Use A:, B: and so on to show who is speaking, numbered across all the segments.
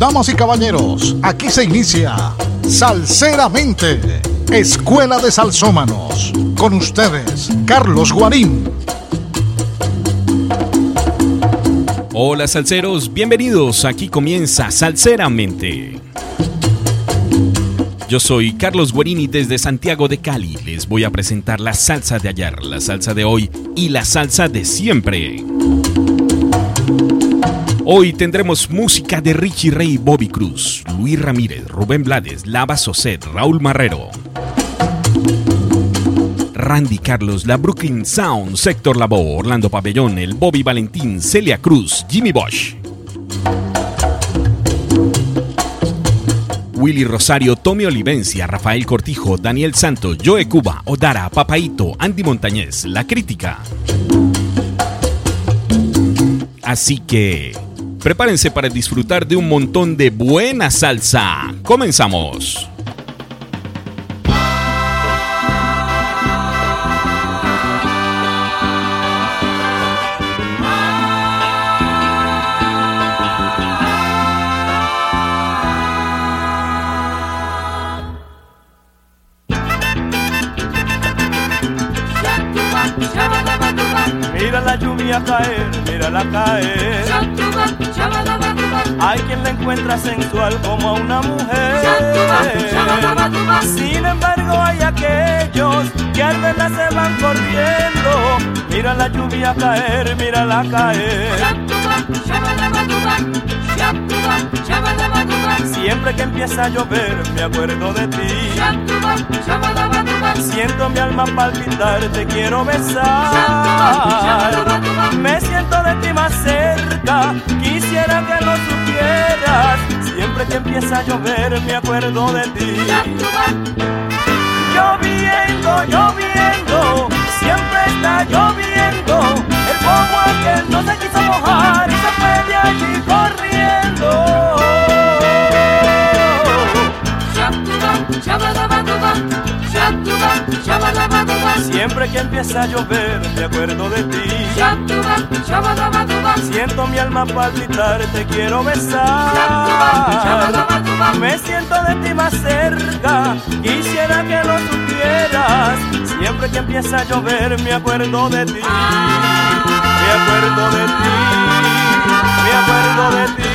A: Damas y caballeros, aquí se inicia Salseramente, Escuela de Salsómanos. Con ustedes, Carlos Guarín.
B: Hola salseros, bienvenidos. Aquí comienza Salseramente. Yo soy Carlos Guarini desde Santiago de Cali. Les voy a presentar la salsa de ayer, la salsa de hoy y la salsa de siempre. Hoy tendremos música de Richie Ray, Bobby Cruz, Luis Ramírez, Rubén Blades, Lava Soset, Raúl Marrero. Randy Carlos, la Brooklyn Sound, Sector Labo, Orlando Pabellón, el Bobby Valentín, Celia Cruz, Jimmy Bosch. Willy Rosario, Tommy Olivencia, Rafael Cortijo, Daniel Santos, Joe Cuba, Odara, Papaito, Andy Montañez, La Crítica. Así que Prepárense para disfrutar de un montón de buena salsa. Comenzamos.
C: Mira la lluvia caer, mira la caer. Hay quien la encuentra sensual como a una mujer. Sin embargo, hay aquellos que al verla se van corriendo. Mira la lluvia caer, mira la caer. Siempre que empieza a llover, me acuerdo de ti. Siento mi alma palpitar, te quiero besar. Me siento de ti más cerca, quisiera que lo supieras. Siempre que empieza a llover, me acuerdo de ti. Lloviendo, siempre está lloviendo. El fuego aquel no se quiso mojar y se fue de allí corriendo. Siempre que empieza a llover me acuerdo de ti. Siento mi alma palpitar, te quiero besar. Me siento de ti más cerca, quisiera que lo supieras. Siempre que empieza a llover me acuerdo de ti. Me acuerdo de ti, me acuerdo de ti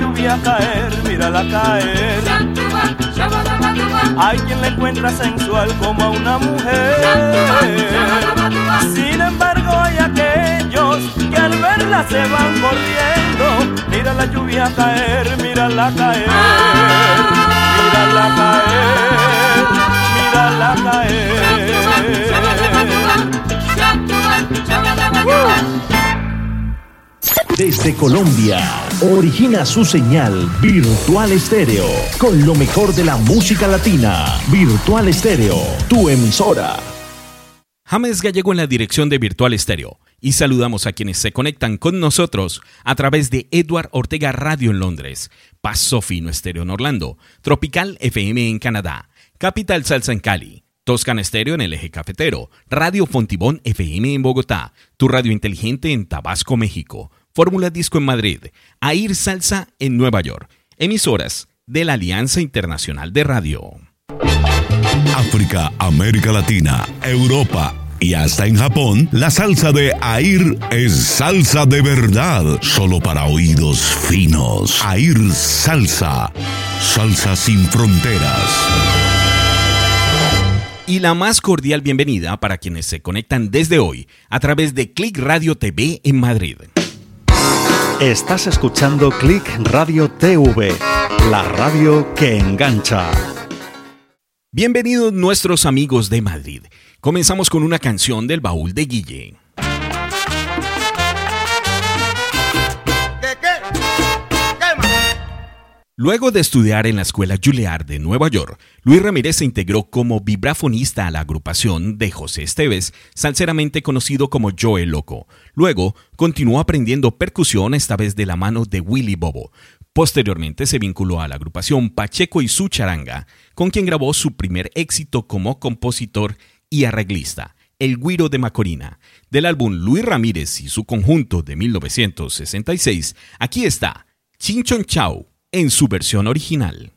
C: lluvia caer, mírala caer. Hay quien la encuentra sensual como a una mujer. Sin embargo, hay aquellos que al verla se van corriendo. Mira la lluvia caer, mírala caer. Mírala caer, mírala caer.
D: Desde Colombia, origina su señal Virtual Estéreo, con lo mejor de la música latina. Virtual Estéreo, tu emisora.
B: James Gallego en la dirección de Virtual Estéreo. Y saludamos a quienes se conectan con nosotros a través de Edward Ortega Radio en Londres, Paso Fino Estéreo en Orlando, Tropical FM en Canadá, Capital Salsa en Cali, Toscan Estéreo en el eje cafetero, Radio Fontibón FM en Bogotá, tu radio inteligente en Tabasco, México, Fórmula Disco en Madrid, Air Salsa en Nueva York, emisoras de la Alianza Internacional de Radio.
E: África, América Latina, Europa y hasta en Japón, la salsa de Air es salsa de verdad, solo para oídos finos. Air Salsa, salsa sin fronteras.
B: Y la más cordial bienvenida para quienes se conectan desde hoy a través de Click Radio TV en Madrid.
D: Estás escuchando Click Radio TV, la radio que engancha.
B: Bienvenidos nuestros amigos de Madrid. Comenzamos con una canción del baúl de Guille. Luego de estudiar en la Escuela Juilliard de Nueva York, Luis Ramírez se integró como vibrafonista a la agrupación de José Esteves, salseramente conocido como Joe Loco. Luego continuó aprendiendo percusión, esta vez de la mano de Willy Bobo. Posteriormente se vinculó a la agrupación Pacheco y su charanga, con quien grabó su primer éxito como compositor y arreglista, El Guiro de Macorina. Del álbum Luis Ramírez y su conjunto de 1966, aquí está Chinchon Chao en su versión original.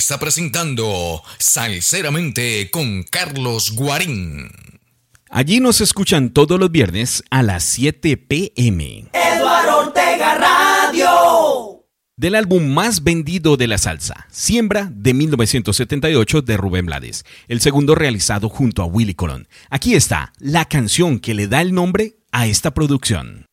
F: Está presentando Salceramente con Carlos Guarín.
B: Allí nos escuchan todos los viernes a las 7 pm.
G: Eduardo Ortega Radio.
B: Del álbum más vendido de la salsa, Siembra de 1978 de Rubén Blades, el segundo realizado junto a Willy Colón. Aquí está la canción que le da el nombre a esta producción.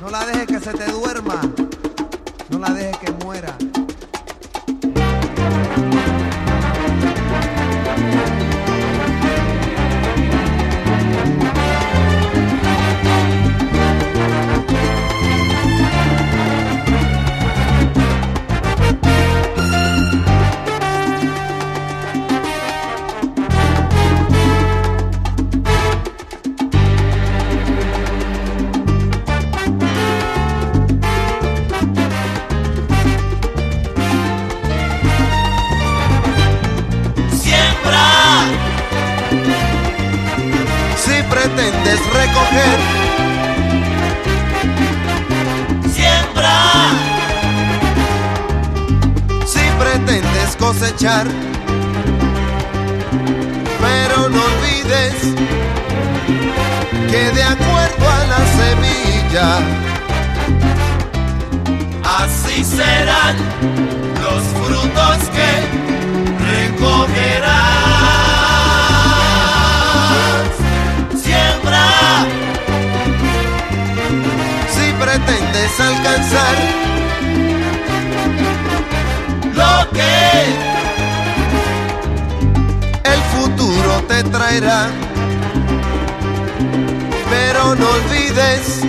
H: No la dejes que se te duerma. No la dejes que muera.
I: Siembra si pretendes cosechar, pero no olvides que de acuerdo a la semilla,
J: así serán los frutos que recogerás.
I: Pretendes alcanzar
J: lo que
I: el futuro te traerá. Pero no olvides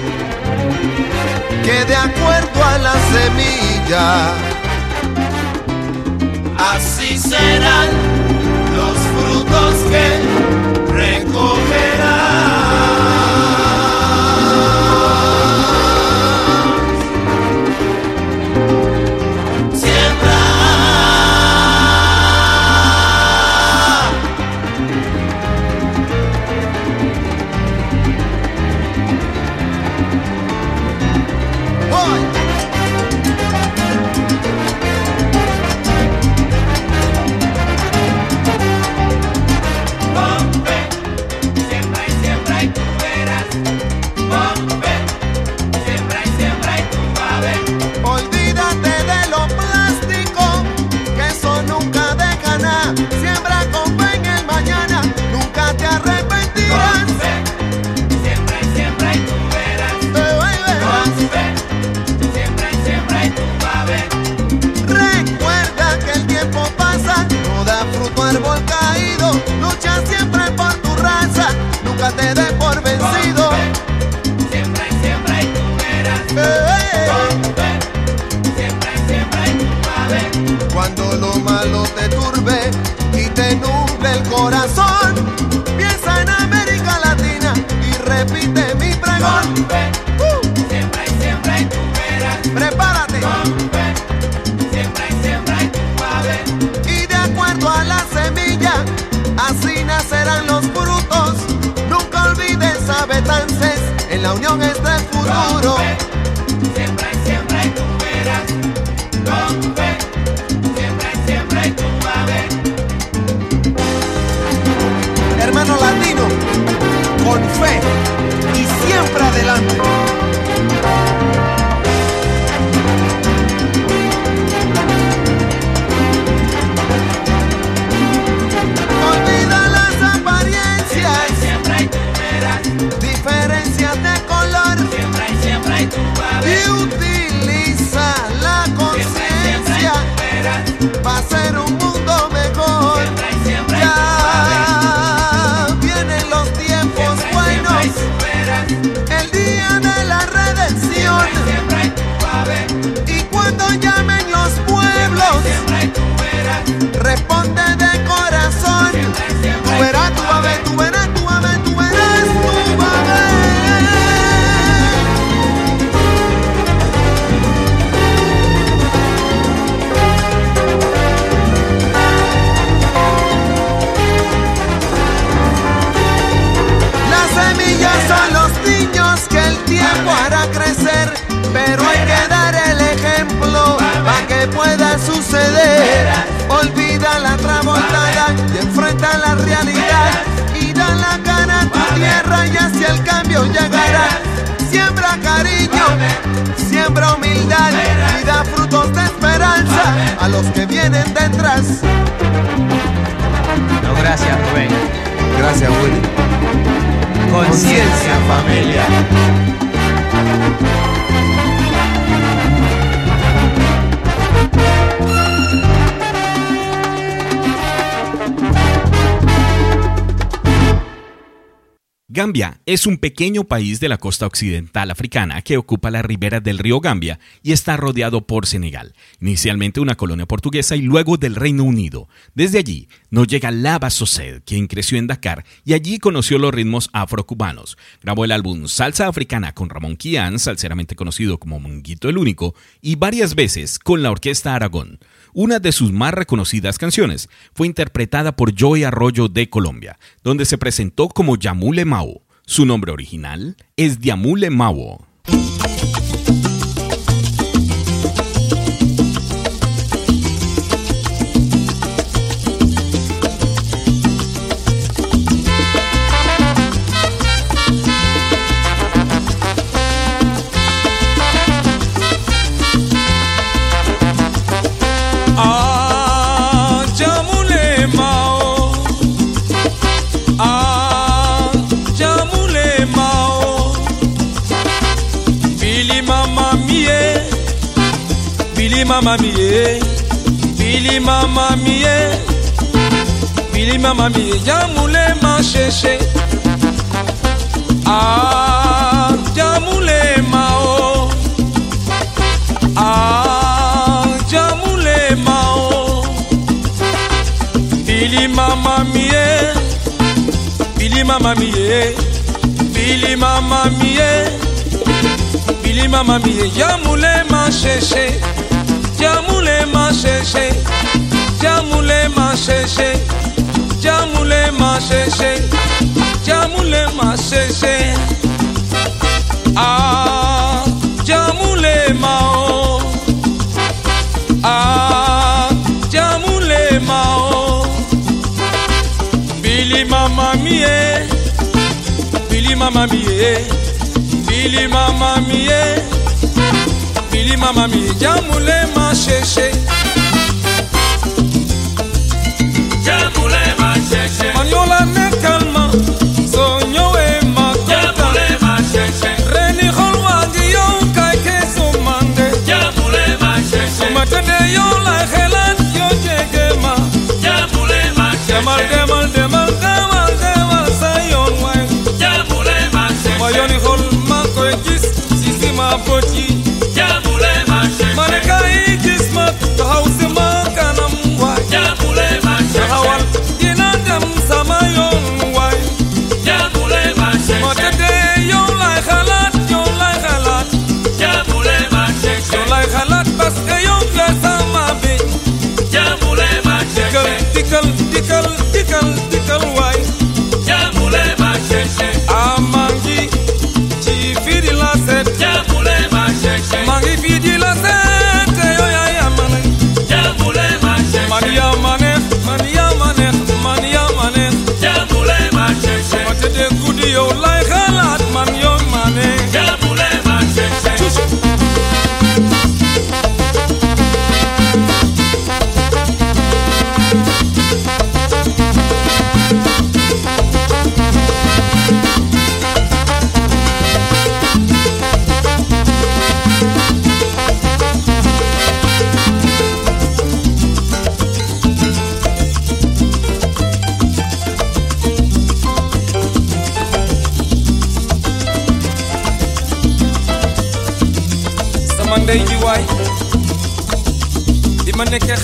I: que de acuerdo a la semilla,
J: así serán los frutos que recogerás.
B: Pequeño país de la costa occidental africana que ocupa la ribera del río Gambia y está rodeado por Senegal, inicialmente una colonia portuguesa y luego del Reino Unido. Desde allí nos llega Lava Sosed, quien creció en Dakar y allí conoció los ritmos afrocubanos. Grabó el álbum Salsa Africana con Ramón Kian, salseramente conocido como Monguito el Único, y varias veces con la Orquesta Aragón. Una de sus más reconocidas canciones fue interpretada por Joey Arroyo de Colombia, donde se presentó como Yamule Mao. Su nombre original es Diamule Mao.
K: mama miye bili mama miye bili mama miye jamule masheshe ah jamule mao ah jamule mao bili mama miye bili mama miye bili mama miye bili mama miye jamule masheshe máa ṣe ṣe jámúlé jamule ma ṣe jámúlé máa ṣe ṣe jámúlé ah jamule ma o. Ah jamule ma o. Bili mama mi ye bili mama mi ye bili mama mi ye
J: bili mama mi
K: ye jámúlé máa ṣe. Mă voci
J: Jamule
K: mașe Mă necai kismat Hau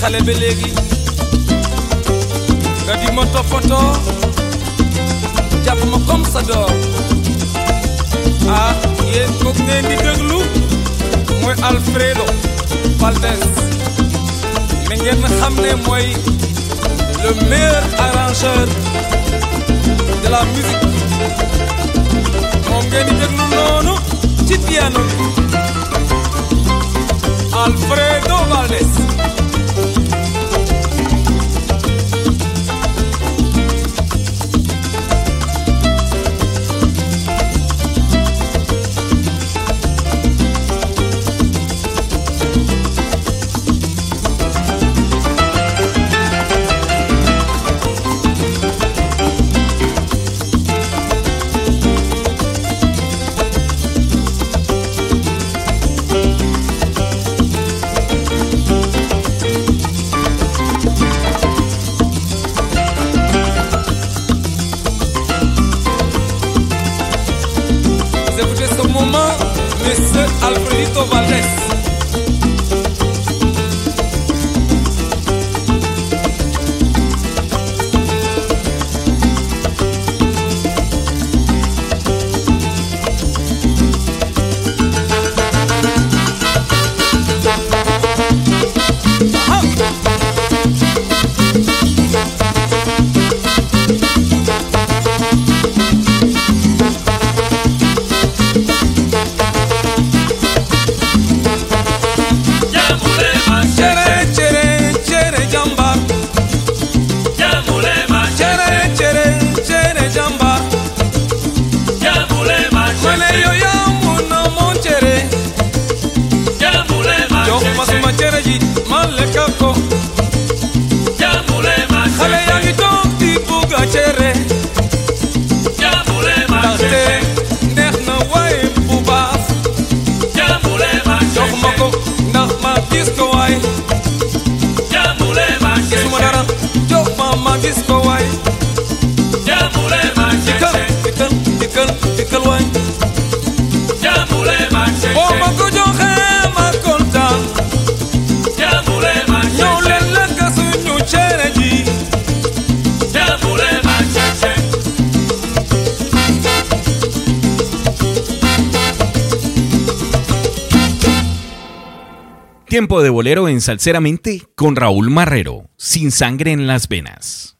K: xale ba nga di ma ma comme sa doom ah Alfredo Valdez. Mais ngeen xam ne mooy le meilleur arrangeur de la musique. Moom ngeen di déglu noonu ci piano. Alfredo Valdez.
B: En Salseramente con Raúl Marrero, sin sangre en las venas.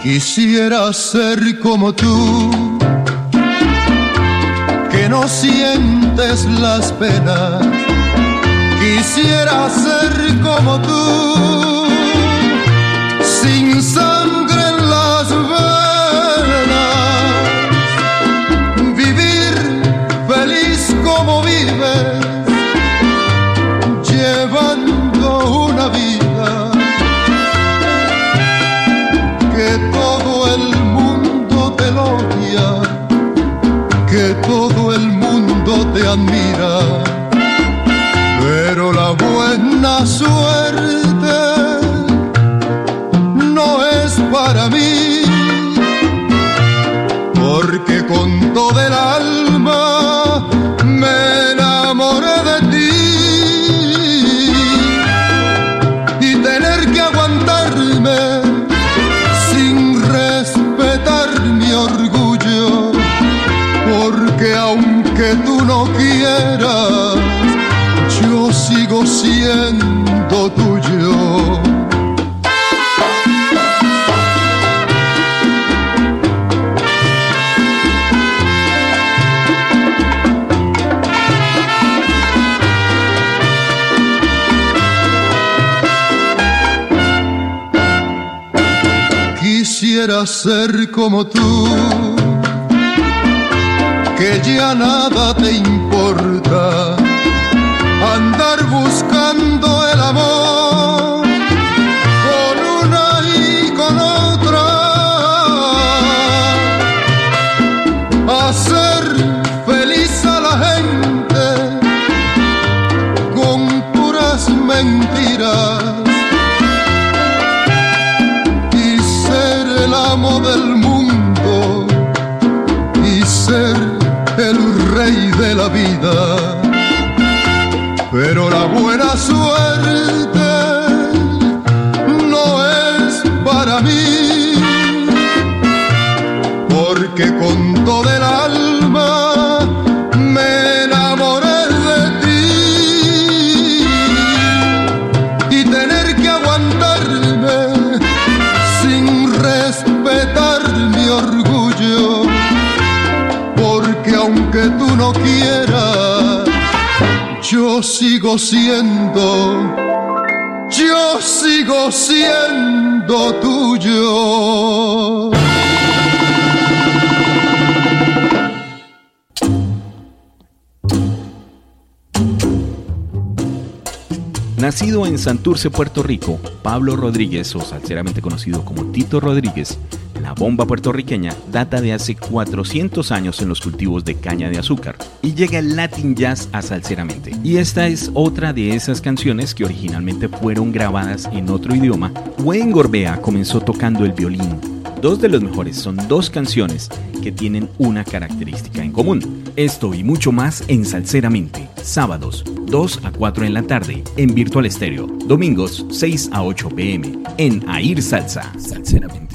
I: Quisiera ser como tú, que no sientes las penas. Quisiera ser como tú, sin sangre suerte no es para mí, porque con todo el alma me enamoré de ti. Y tener que aguantarme sin respetar mi orgullo, porque aunque tú no quieras, yo sigo siendo Quisiera ser como tú, que ya nada te importa, Pero la buena suerte no es para mí, porque con todo yo sigo siendo, yo sigo siendo tuyo.
B: Nacido en Santurce, Puerto Rico, Pablo Rodríguez, o salseramente conocido como Tito Rodríguez, la bomba puertorriqueña data de hace 400 años en los cultivos de caña de azúcar y llega el Latin Jazz a salseramente. Y esta es otra de esas canciones que originalmente fueron grabadas en otro idioma. Wayne Gorbea comenzó tocando el violín. Dos de los mejores son dos canciones que tienen una característica en común. Esto y mucho más en Salseramente, sábados 2 a 4 en la tarde en Virtual Estéreo, domingos 6 a 8 pm en Air Salsa. Salseramente.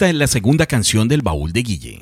B: Esta es la segunda canción del baúl de Guille.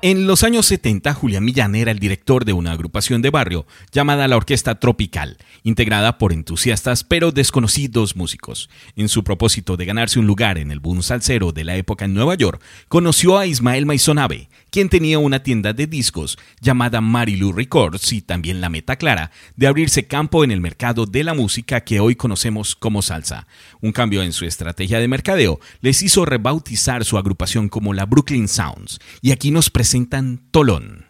B: En los años 70, Julián Millán era el director de una agrupación de barrio llamada la Orquesta Tropical, integrada por entusiastas pero desconocidos músicos. En su propósito de ganarse un lugar en el boom salsero de la época en Nueva York, conoció a Ismael Maizonabe, quien tenía una tienda de discos llamada Marilu Records y también la meta clara de abrirse campo en el mercado de la música que hoy conocemos como salsa. Un cambio en su estrategia de mercadeo les hizo rebautizar su agrupación como la Brooklyn Sounds, y aquí nos presenta presentan Tolón.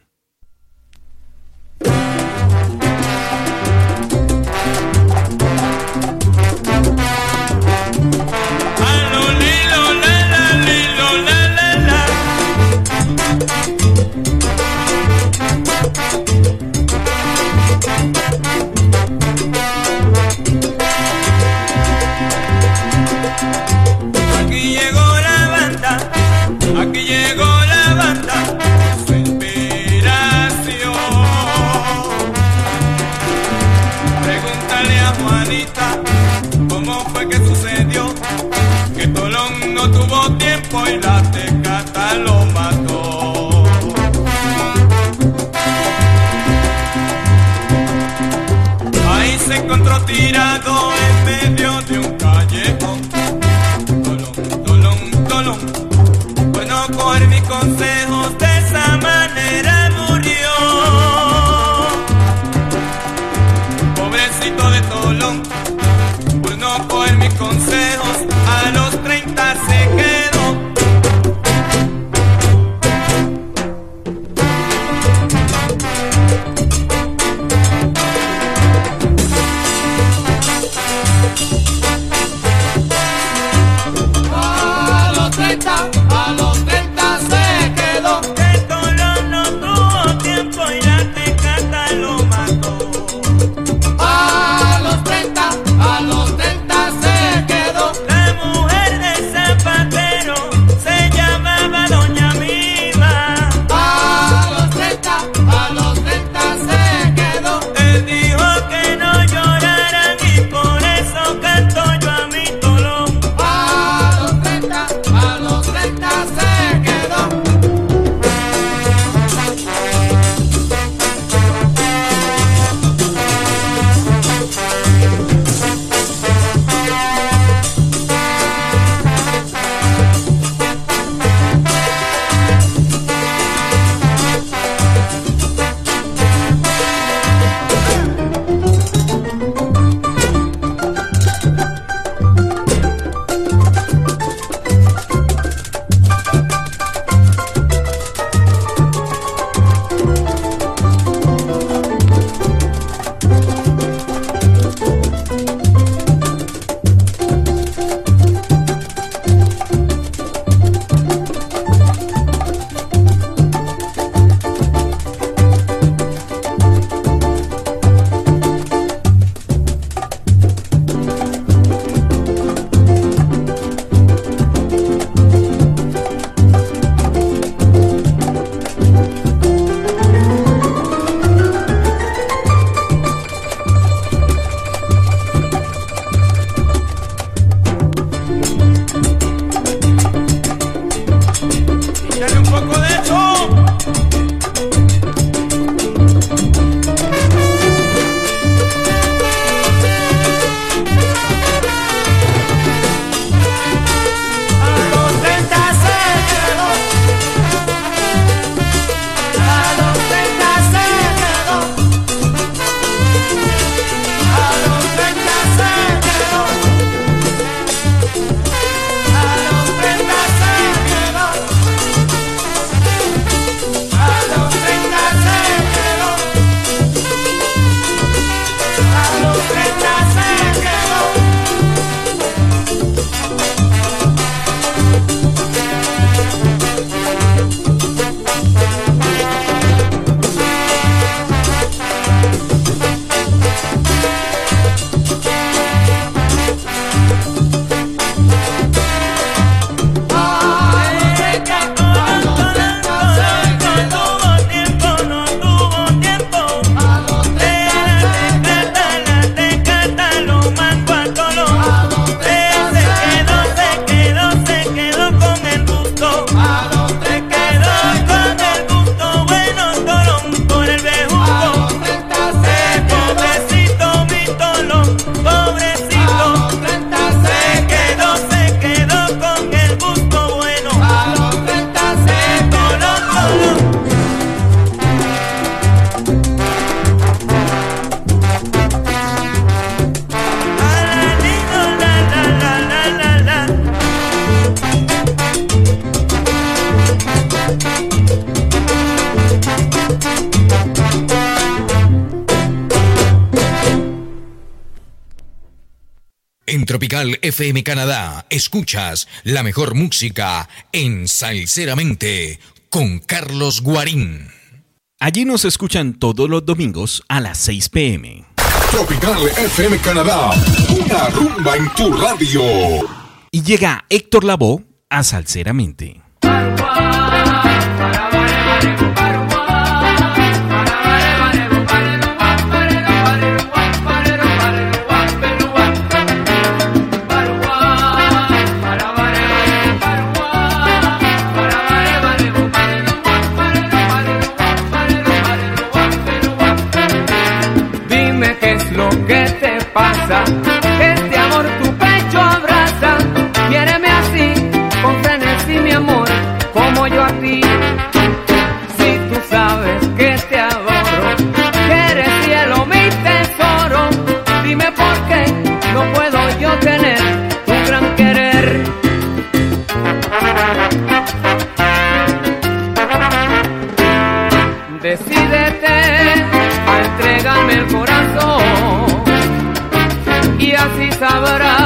F: Tropical FM Canadá, escuchas la mejor música en Salceramente con Carlos Guarín.
B: Allí nos escuchan todos los domingos a las 6 pm.
L: Tropical FM Canadá, una rumba en tu radio.
B: Y llega Héctor Lavoe a Salceramente.
M: cabeza
B: sabrá.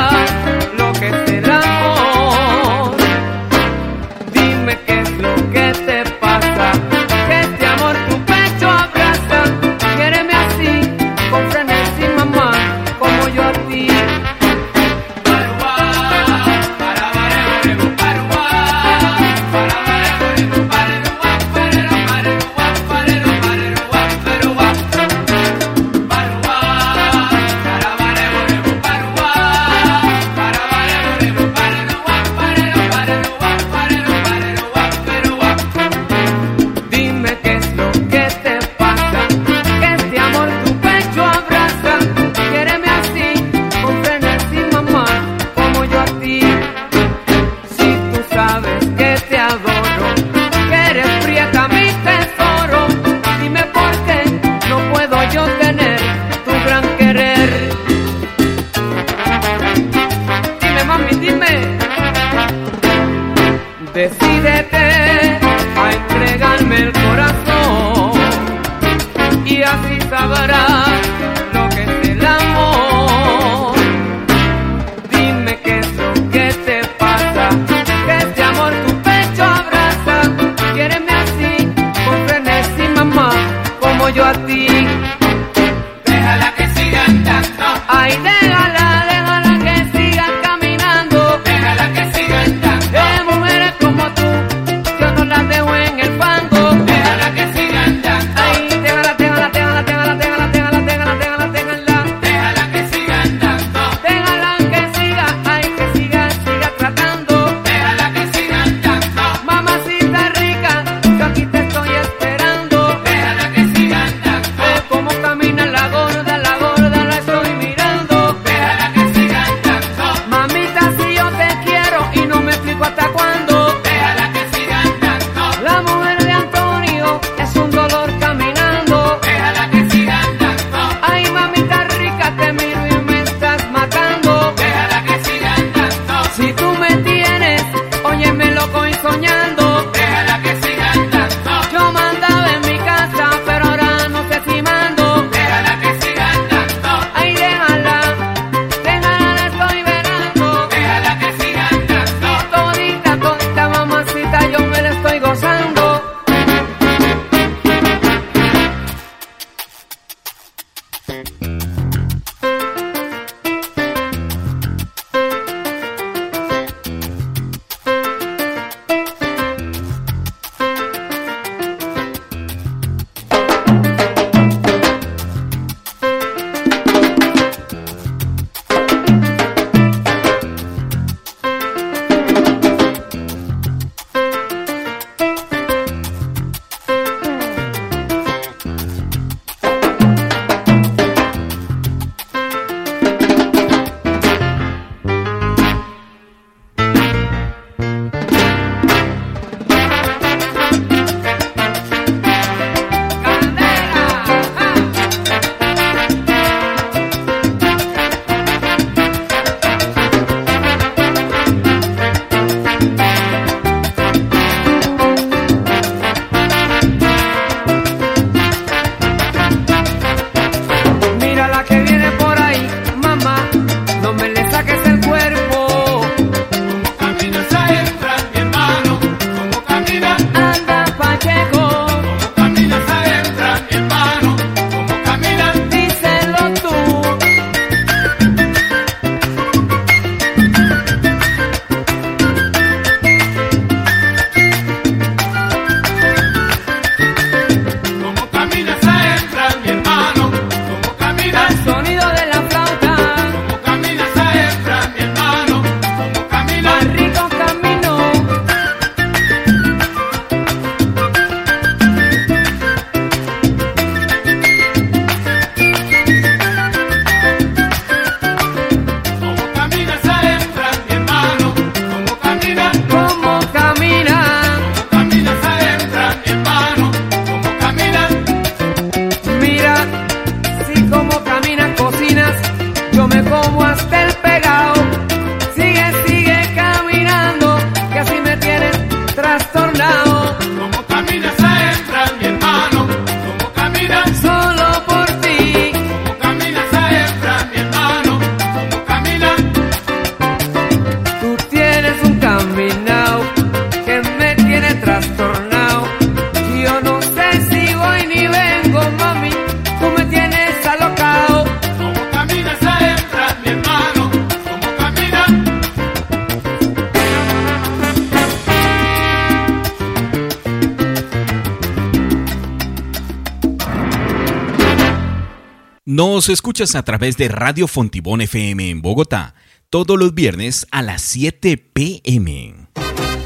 B: Escuchas a través de Radio Fontibón FM en Bogotá, todos los viernes a las 7 pm.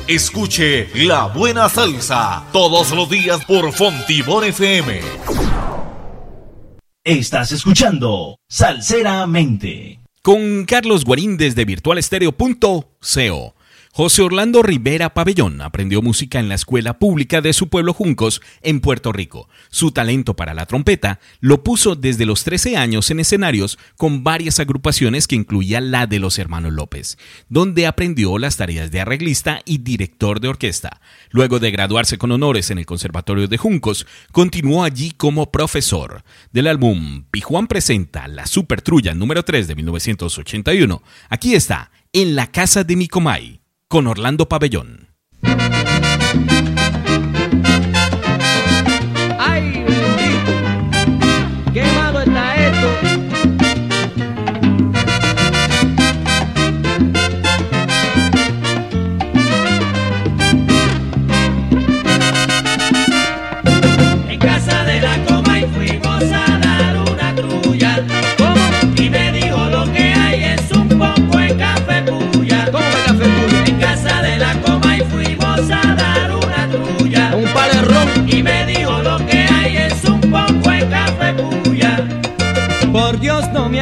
N: Escuche La Buena Salsa todos los días por Fontibón FM.
D: Estás escuchando Salseramente.
B: Con Carlos Guarín desde virtualestereo.co. José Orlando Rivera Pabellón aprendió música en la escuela pública de su pueblo Juncos, en Puerto Rico. Su talento para la trompeta lo puso desde los 13 años en escenarios con varias agrupaciones que incluía la de los hermanos López, donde aprendió las tareas de arreglista y director de orquesta. Luego de graduarse con honores en el Conservatorio de Juncos, continuó allí como profesor. Del álbum Pijuan presenta La Super Trulla número 3 de 1981, aquí está, En la Casa de Micomay con Orlando Pabellón.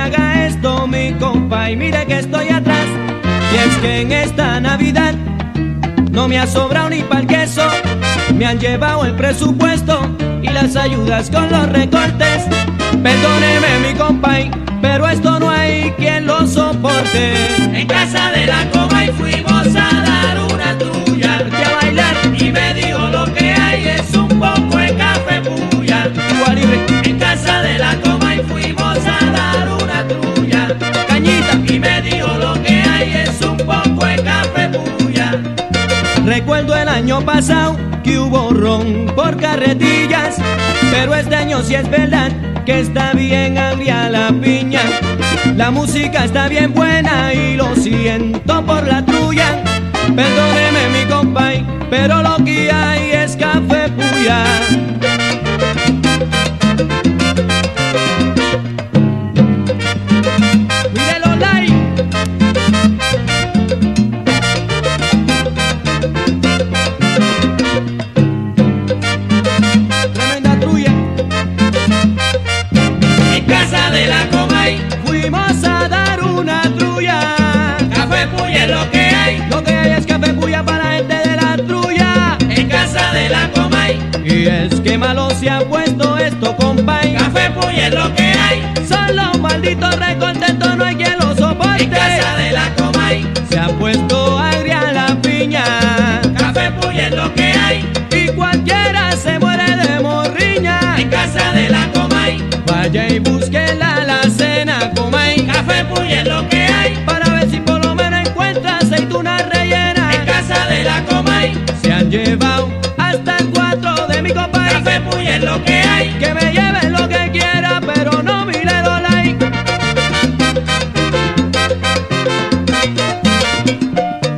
O: Me
P: haga esto mi compa y mire que estoy atrás. Y es que en esta Navidad no me ha sobrado ni pa'l queso. Me han llevado el presupuesto y las ayudas con los recortes. Perdóneme mi compa, pero esto no hay quien lo soporte.
O: En casa de la coma y fuimos a dar una.
P: Vete a bailar
O: Y me dijo lo que hay es un poco de café puya. En casa de la coma
P: Recuerdo el año pasado que hubo ron por carretillas, pero este año sí es verdad que está bien agria la piña. La música está bien buena y lo siento por la tuya. Perdóneme mi compay, pero lo que hay es café puya.
O: Y es que
P: malo se ha puesto esto, compay.
O: café puya es lo que hay.
P: Son los malditos recontentos, no hay quien lo soporte.
O: En casa de la coma y
P: Se ha puesto agria la piña.
O: café puya es lo que hay.
P: Y cualquiera se muere de morriña.
O: En casa de la coma y
P: Vaya y busque la alacena, comay.
O: café puya es lo que hay.
P: Para ver si por lo menos encuentra aceituna rellena.
O: En casa de la coma y
P: Se han llevado
O: café puya es lo que hay.
P: Que me lleven lo que quiera, pero no mire los like.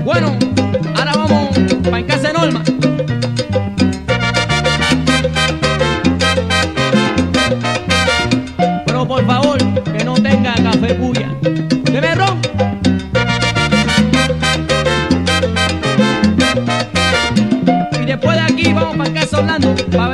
P: Bueno, ahora vamos pa' en casa de Norma. Pero por favor, que no tenga café puya. Deme ron. Y después de aquí vamos para casa volando. Pa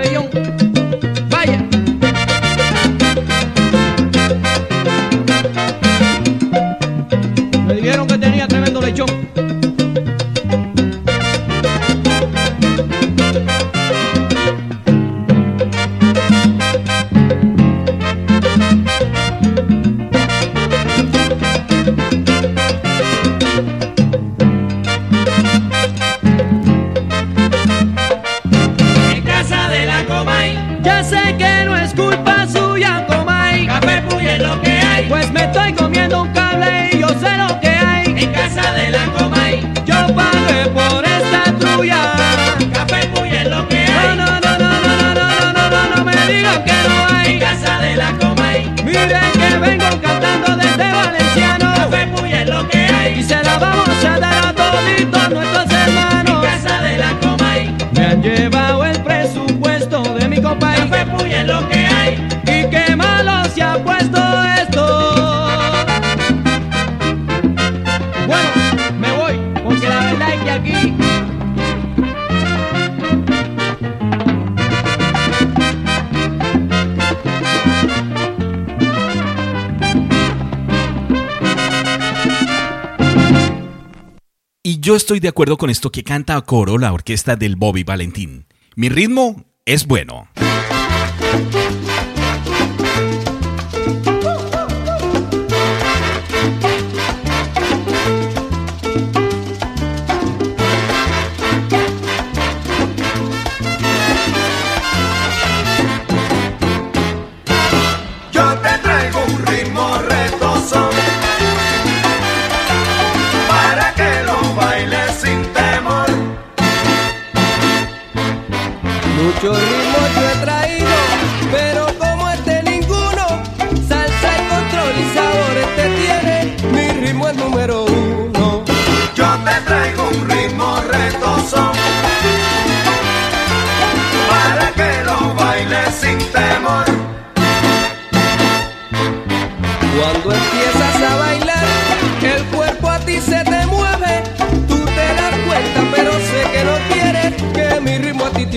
P: estoy
O: de
B: acuerdo con esto que canta a coro la orquesta del Bobby Valentín. Mi ritmo es bueno.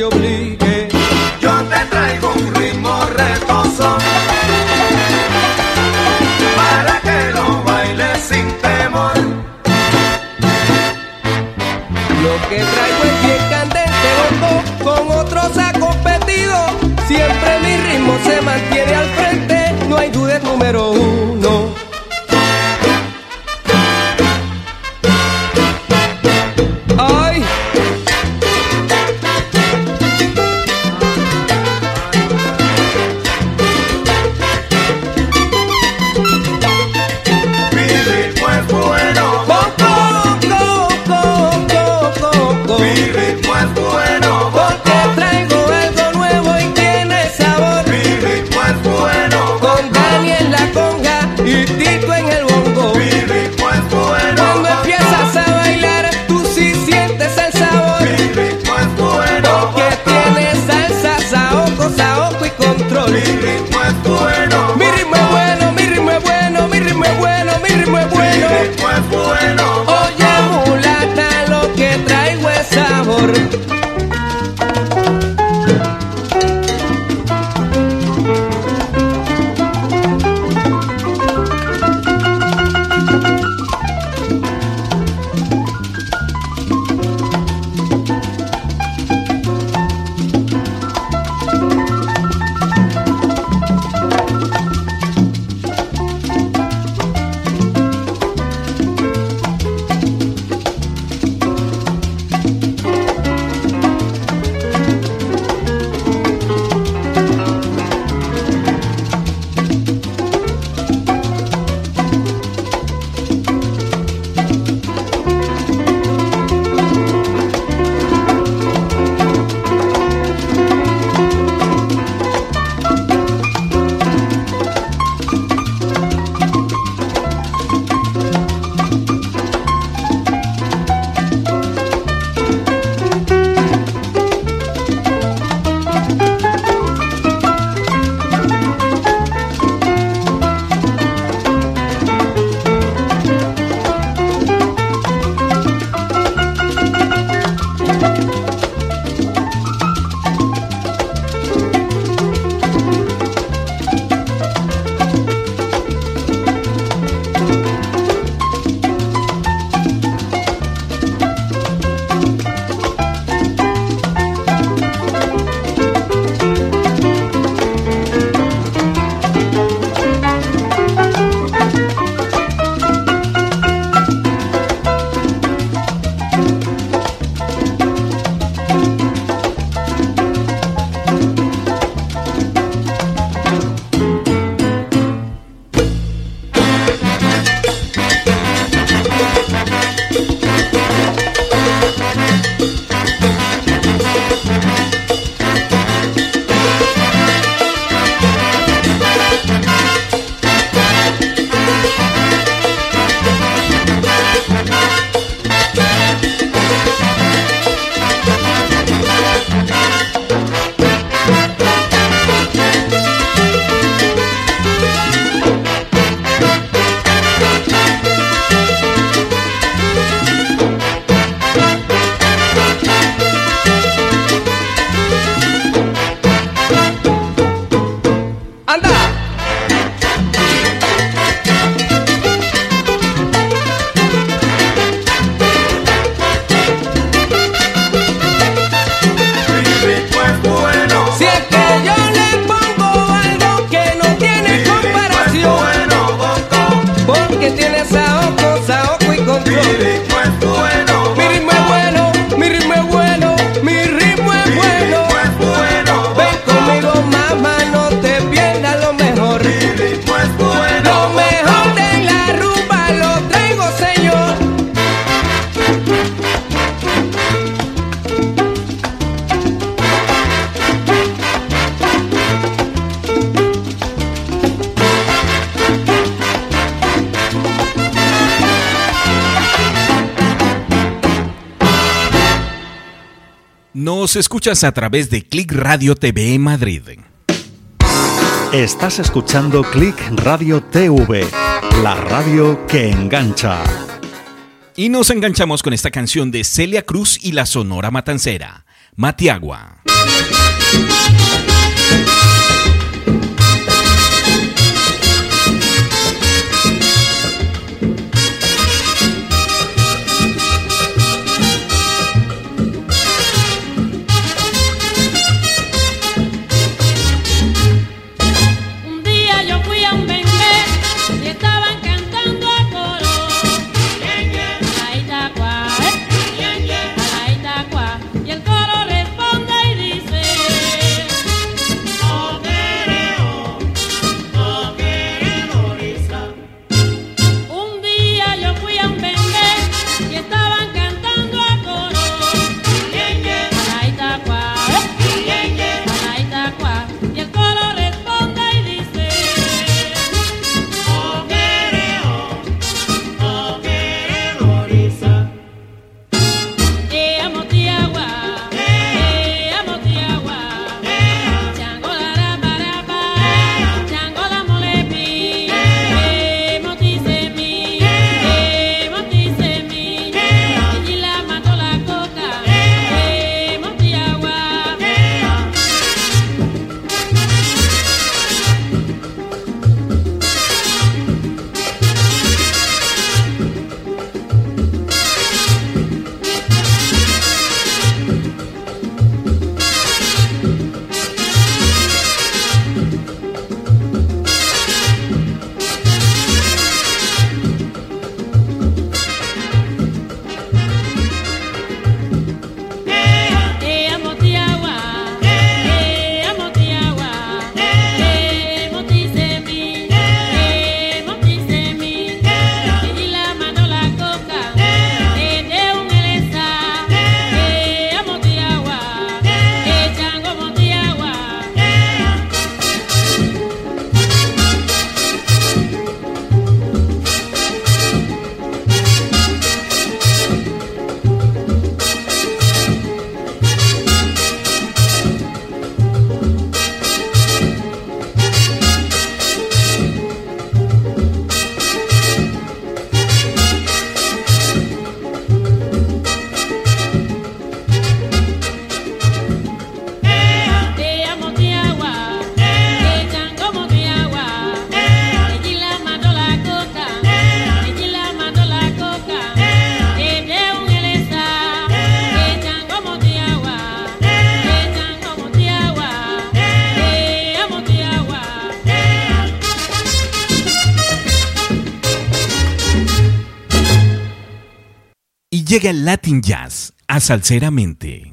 Q: Yo te traigo un ritmo retoso para que lo bailes sin temor. Lo
R: que
Q: traigo
R: es bien candente, loco, con otros ha competido. Siempre mi ritmo se mantiene al frente, no hay duda número uno.
S: Escuchas a través de Click Radio TV Madrid.
A: Estás escuchando Click Radio TV, la radio que engancha.
S: Y nos enganchamos con esta canción de Celia Cruz y la Sonora Matancera, Matiagua. Latin Jazz a Salceramente.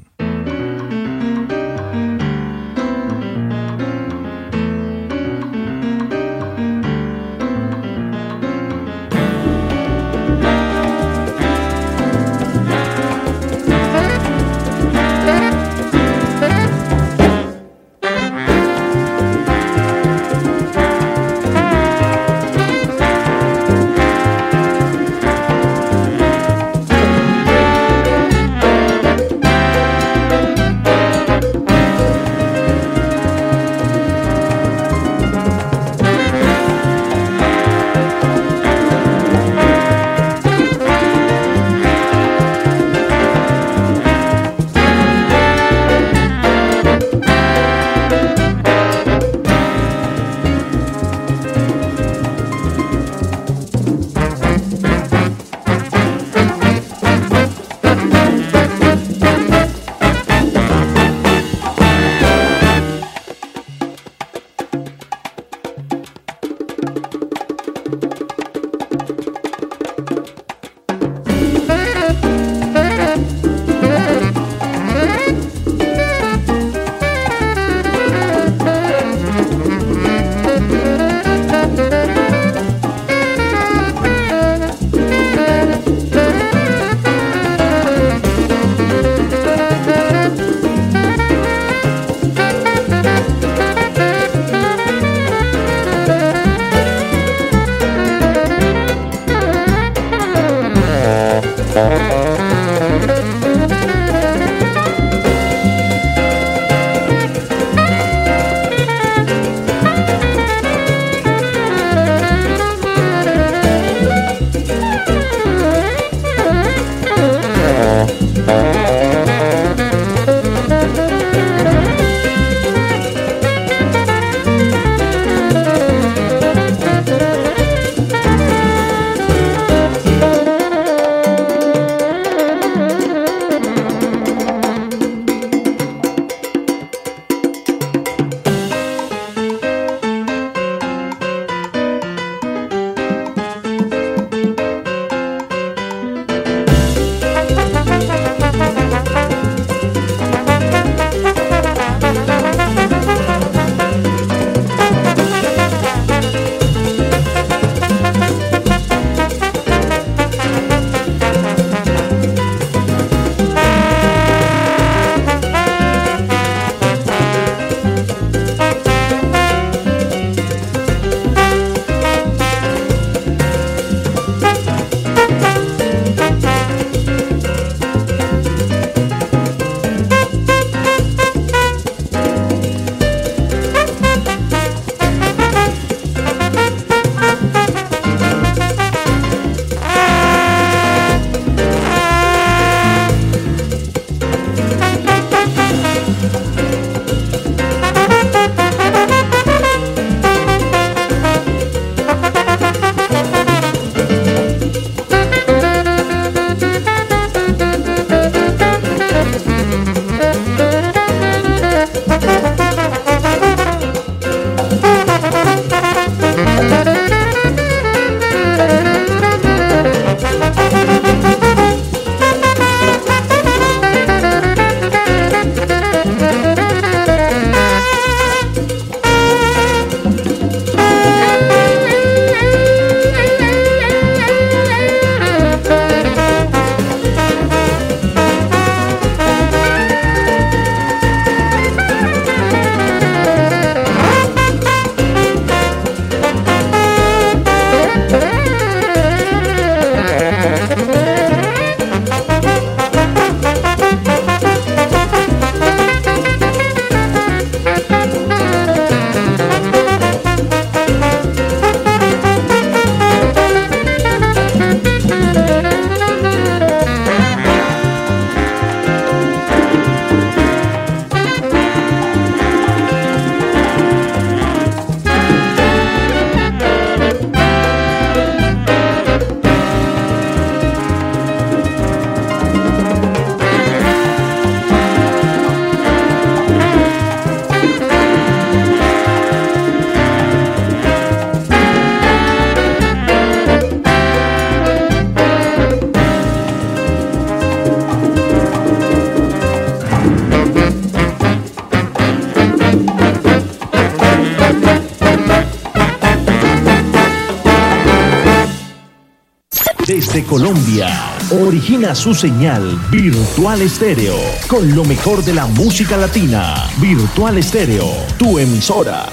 D: Colombia, origina su señal Virtual Estéreo con lo mejor de la música latina. Virtual Estéreo, tu emisora.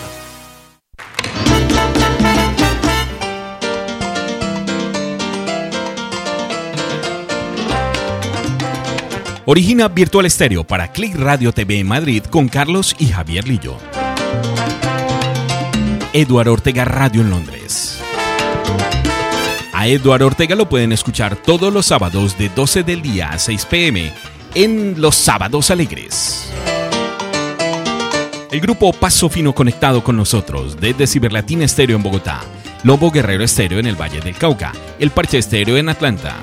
B: Origina Virtual Estéreo para Click Radio TV en Madrid con Carlos y Javier Lillo. Eduardo Ortega Radio en Londres. A Eduardo Ortega lo pueden escuchar todos los sábados de 12 del día a 6 pm en Los Sábados Alegres. El grupo Paso Fino conectado con nosotros desde Ciberlatina Estéreo en Bogotá, Lobo Guerrero Estéreo en el Valle del Cauca, El Parche Estéreo en Atlanta.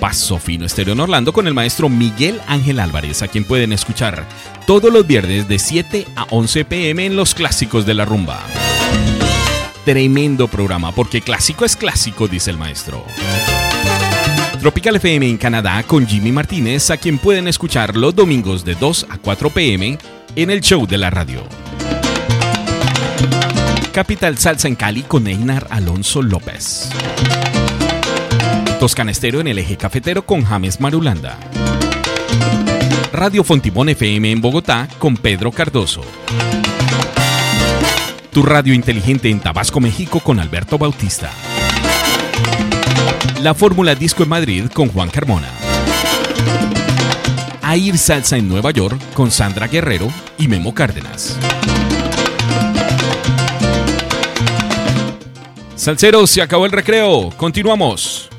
B: Paso Fino Estéreo en Orlando con el maestro Miguel Ángel Álvarez, a quien pueden escuchar todos los viernes de 7 a 11 pm en los clásicos de la rumba. Tremendo programa, porque clásico es clásico, dice el maestro. Tropical FM en Canadá con Jimmy Martínez, a quien pueden escuchar los domingos de 2 a 4 pm en el show de la radio. Capital Salsa en Cali con Einar Alonso López. Toscanestero en el eje cafetero con James Marulanda. Radio Fontibón FM en Bogotá con Pedro Cardoso. Tu radio inteligente en Tabasco, México con Alberto Bautista. La Fórmula Disco en Madrid con Juan Carmona. Air Salsa en Nueva York con Sandra Guerrero y Memo Cárdenas. Salceros, se acabó el recreo. Continuamos.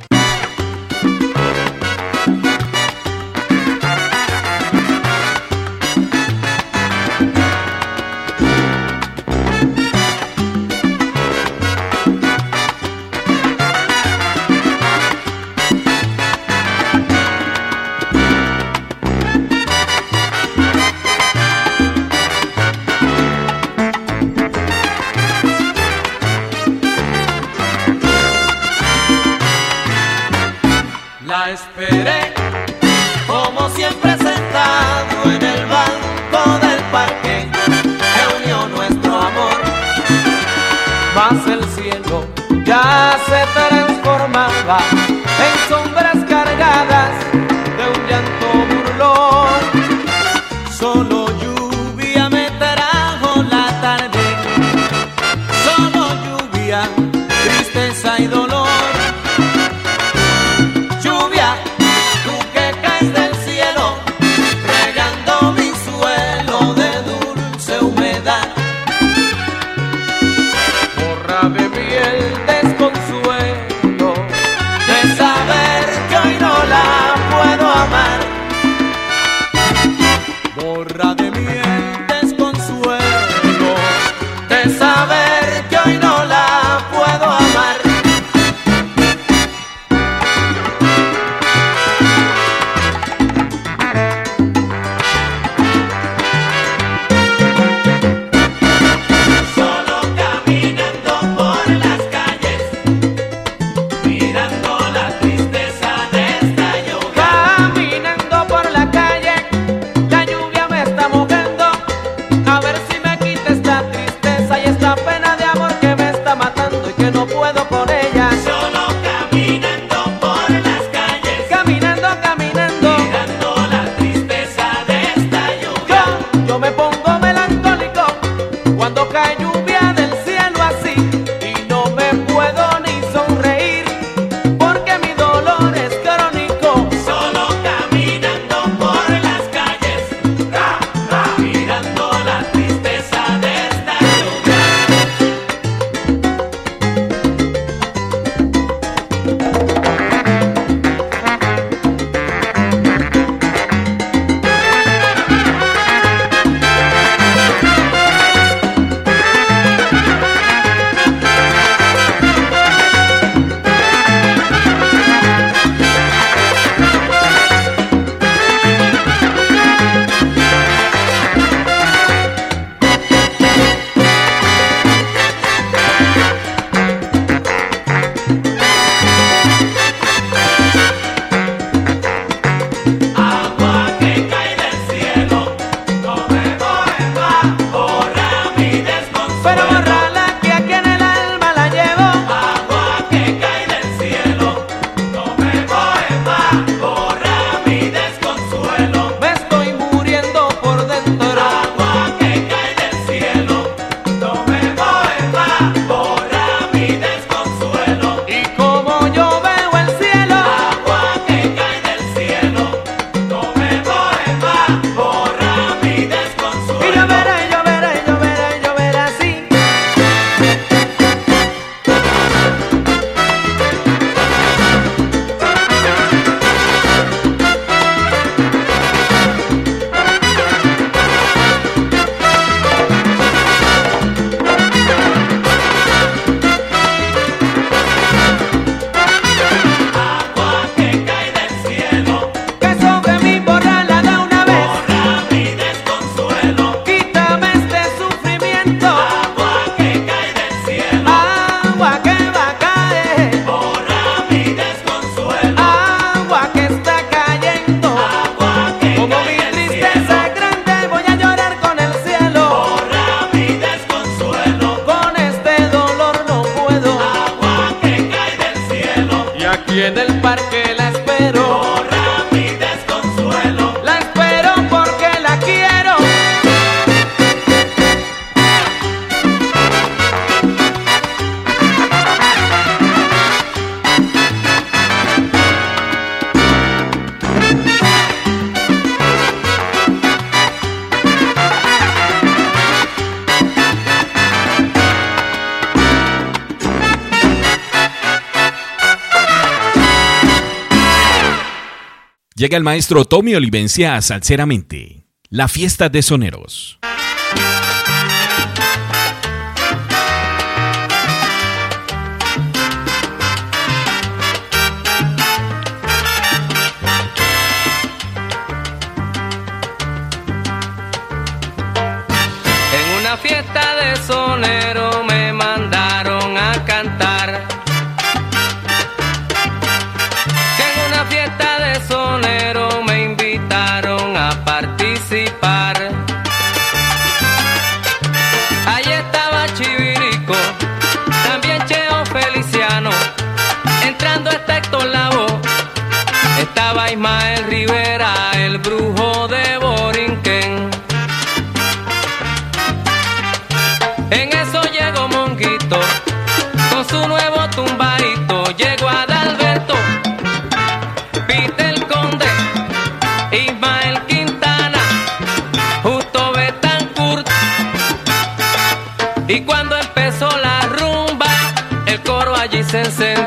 M: Llega el maestro Tommy Olivencia a Salceramente, la fiesta de soneros.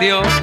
M: Dios.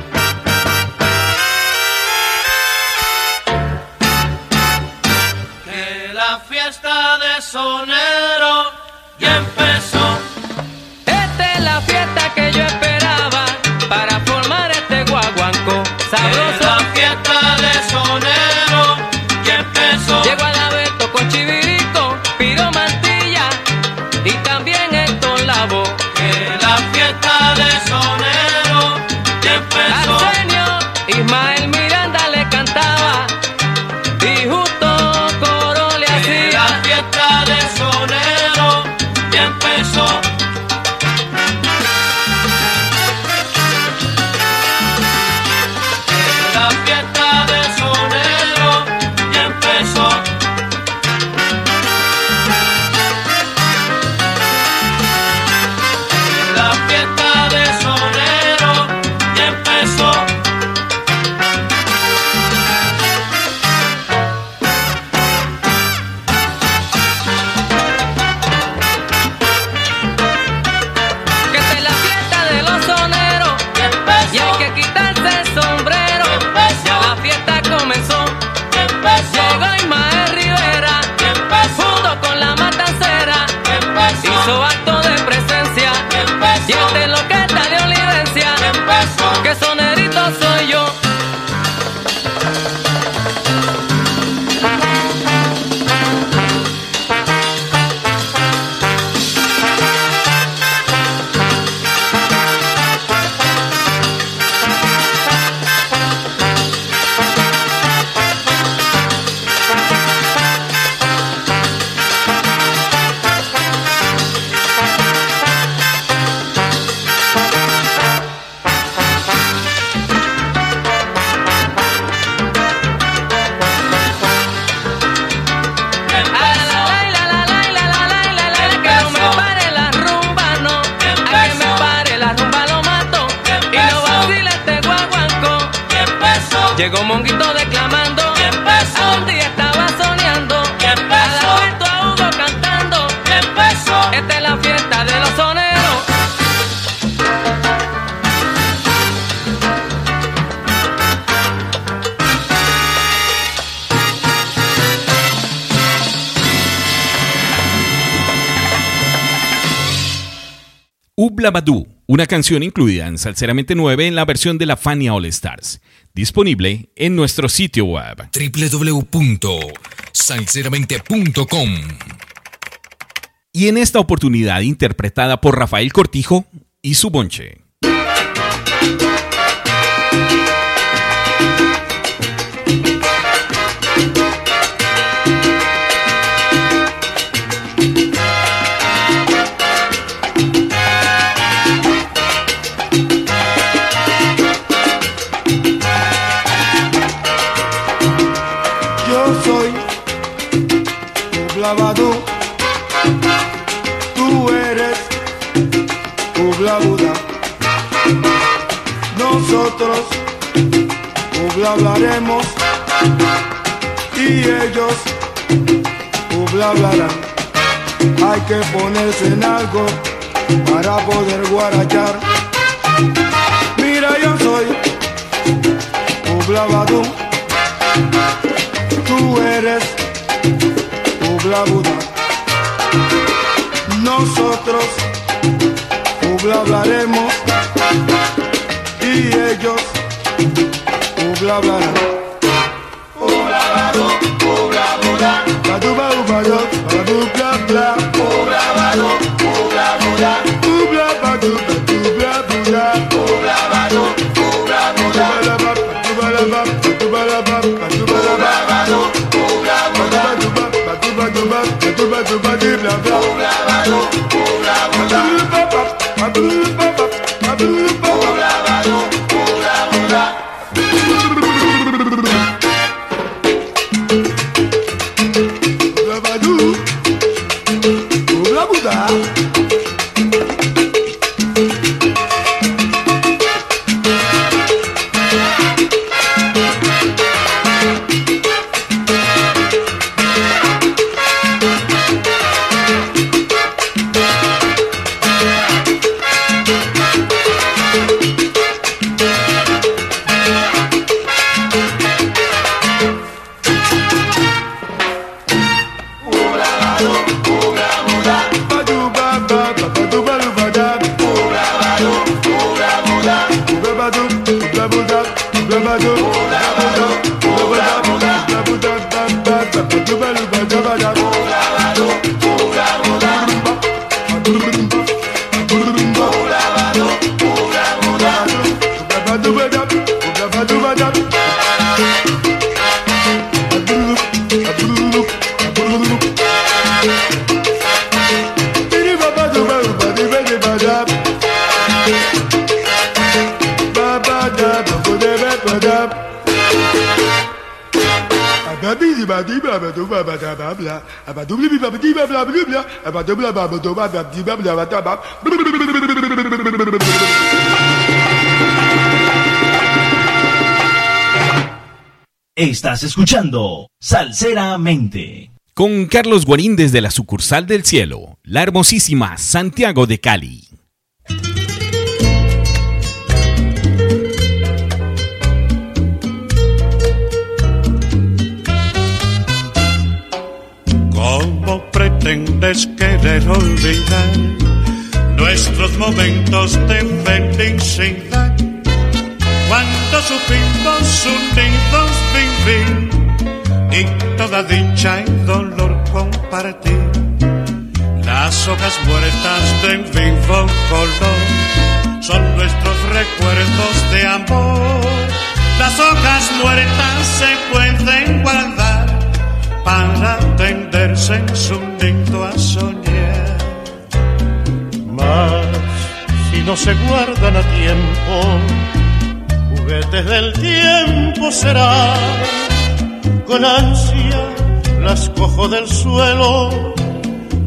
M: Badu, una canción incluida en Salceramente 9 en la versión de la Fania All Stars, disponible en nuestro sitio web.
F: www.salseramente.com
M: Y en esta oportunidad interpretada por Rafael Cortijo y su bonche.
T: Nosotros hablaremos y ellos hablarán. Hay que ponerse en algo para poder guarachar. Mira, yo soy Ublabadú tú eres Ubla Buda. Nosotros hablaremos y ellos. Ubla bla.
U: Ubla bla, ubla bla.
T: Badu ba uba yo, badu bla bla.
U: Ubla ba do, ubla bla.
T: Ubla ba do, badu bla bla.
U: Ubla ba do,
T: ubla bla. Badu ba la ba, badu ba
U: la
T: ba,
U: badu ba la
T: ba, badu ba la ba. Ubla ba do,
U: ubla bla.
T: Badu ba, badu ba ba, badu
U: ba ba ba sugar.
D: Estás escuchando Salseramente.
B: Con Carlos Guarín desde la sucursal del cielo, la hermosísima Santiago de Cali.
V: Pretendes querer olvidar nuestros momentos de felicidad? Cuando supimos unidos vivir y toda dicha y dolor compartir. Las hojas muertas de vivo color son nuestros recuerdos de amor. Las hojas muertas se pueden guardar para tenderse en su nido a soñar.
I: Mas si no se guardan a tiempo, juguetes del tiempo será. Con ansia las cojo del suelo,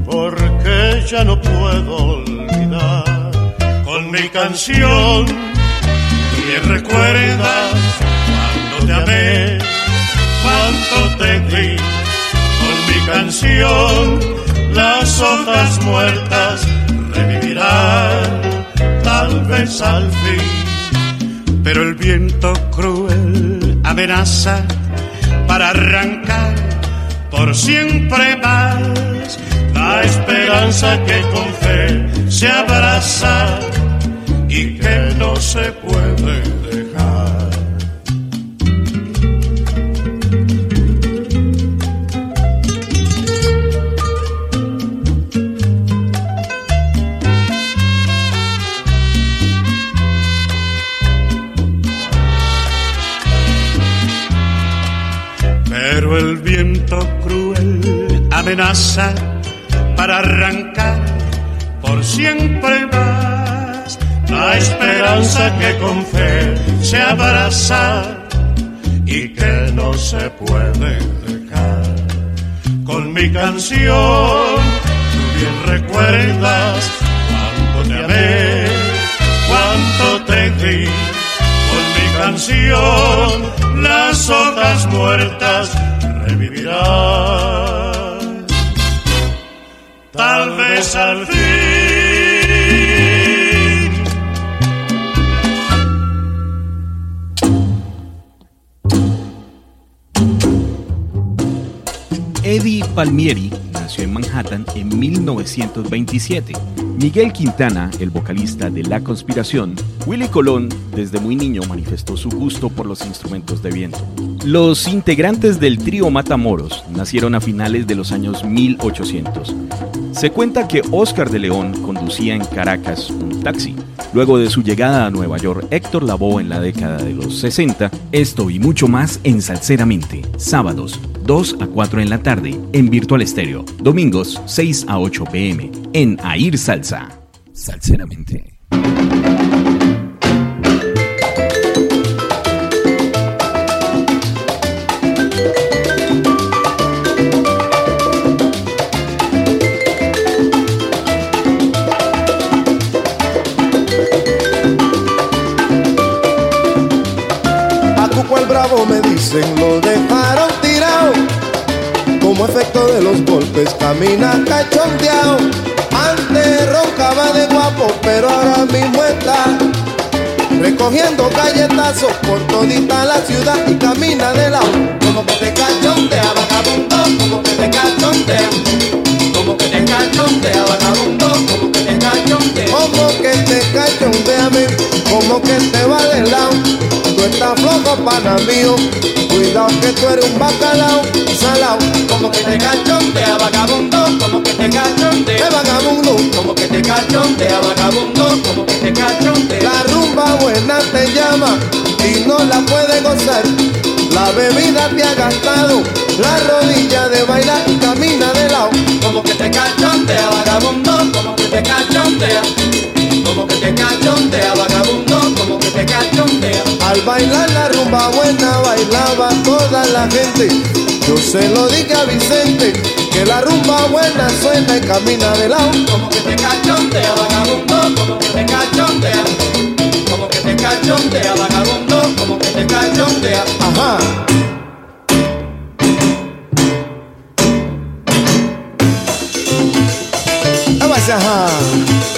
I: porque ya no puedo olvidar.
V: Con mi canción, y recuerdas cuando te amé, cuánto te di canción, las hojas muertas revivirán, tal vez al fin. Pero el viento cruel amenaza para arrancar por siempre más la esperanza que con fe se abraza y que no se puede dejar. Para arrancar por siempre más la esperanza que con fe se abraza y que no se puede dejar. Con mi canción, tú bien recuerdas cuánto te amé, cuánto te di. Con mi canción, las hojas muertas revivirán. Tal vez al fin.
B: Eddie Palmieri nació en Manhattan en 1927. Miguel Quintana, el vocalista de La Conspiración, Willy Colón, desde muy niño manifestó su gusto por los instrumentos de viento. Los integrantes del trío Matamoros nacieron a finales de los años 1800. Se cuenta que Oscar de León conducía en Caracas un taxi. Luego de su llegada a Nueva York, Héctor Lavoe en la década de los 60. Esto y mucho más en Salceramente, sábados 2 a 4 en la tarde en Virtual Estéreo, domingos 6 a 8 pm en Air Salsa.
J: Dicen Como efecto de los golpes camina cachondeado. Antes roncaba de guapo, pero ahora mismo está recogiendo galletazos por todita la ciudad y camina de lado.
W: Como que te cachondea, vagabundo, como que te cachondea. Como que te cachondea, vagabundo, como que te cachondea.
J: Como que te cachondea, como que te va de lado. Tú estás flojo, pana mío. Cuidado que tú eres un bacalao, salao.
W: Como que te cachondea, vagabundo, como que te cachondea.
J: De vagabundo,
W: como que te cachondea, vagabundo, como que te cachondea.
J: La rumba buena te llama y no la puedes gozar. La bebida te ha gastado, la rodilla de bailar y camina de lado.
W: Como que te cachondea, vagabundo, como que te cachondea. Como que te cachondea, vagabundo,
J: Al bailar la rumba buena bailaba toda la gente. Yo se lo dije a Vicente, que la rumba buena suena y camina de lado.
W: Como que te cachondea, vagabundo, como que te cachondea. Como que te cachondea, vagabundo, como que te cachondea.
J: Ajá. Ajá.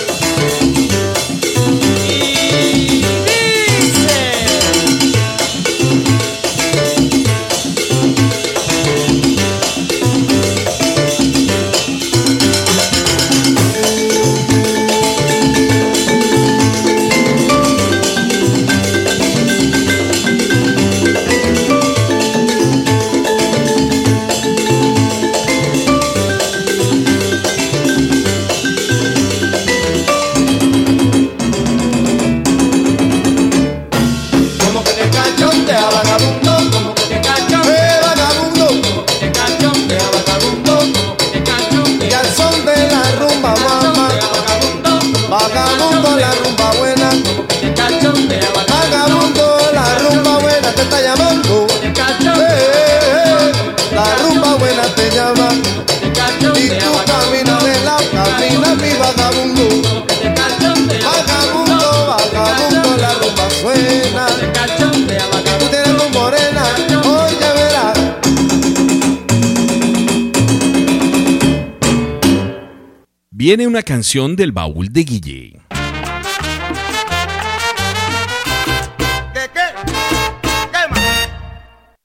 B: Viene una canción del baúl de Guille.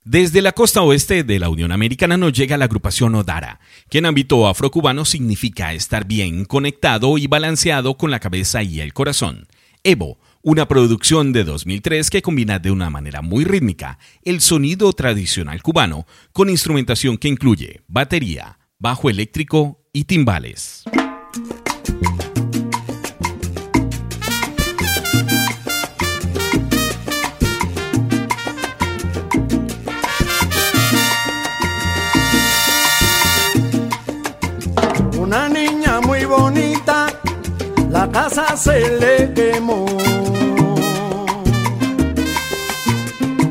B: Desde la costa oeste de la Unión Americana nos llega la agrupación Odara, que en ámbito afrocubano significa estar bien conectado y balanceado con la cabeza y el corazón. Evo, una producción de 2003 que combina de una manera muy rítmica el sonido tradicional cubano con instrumentación que incluye batería, bajo eléctrico y timbales.
X: La casa se le quemó.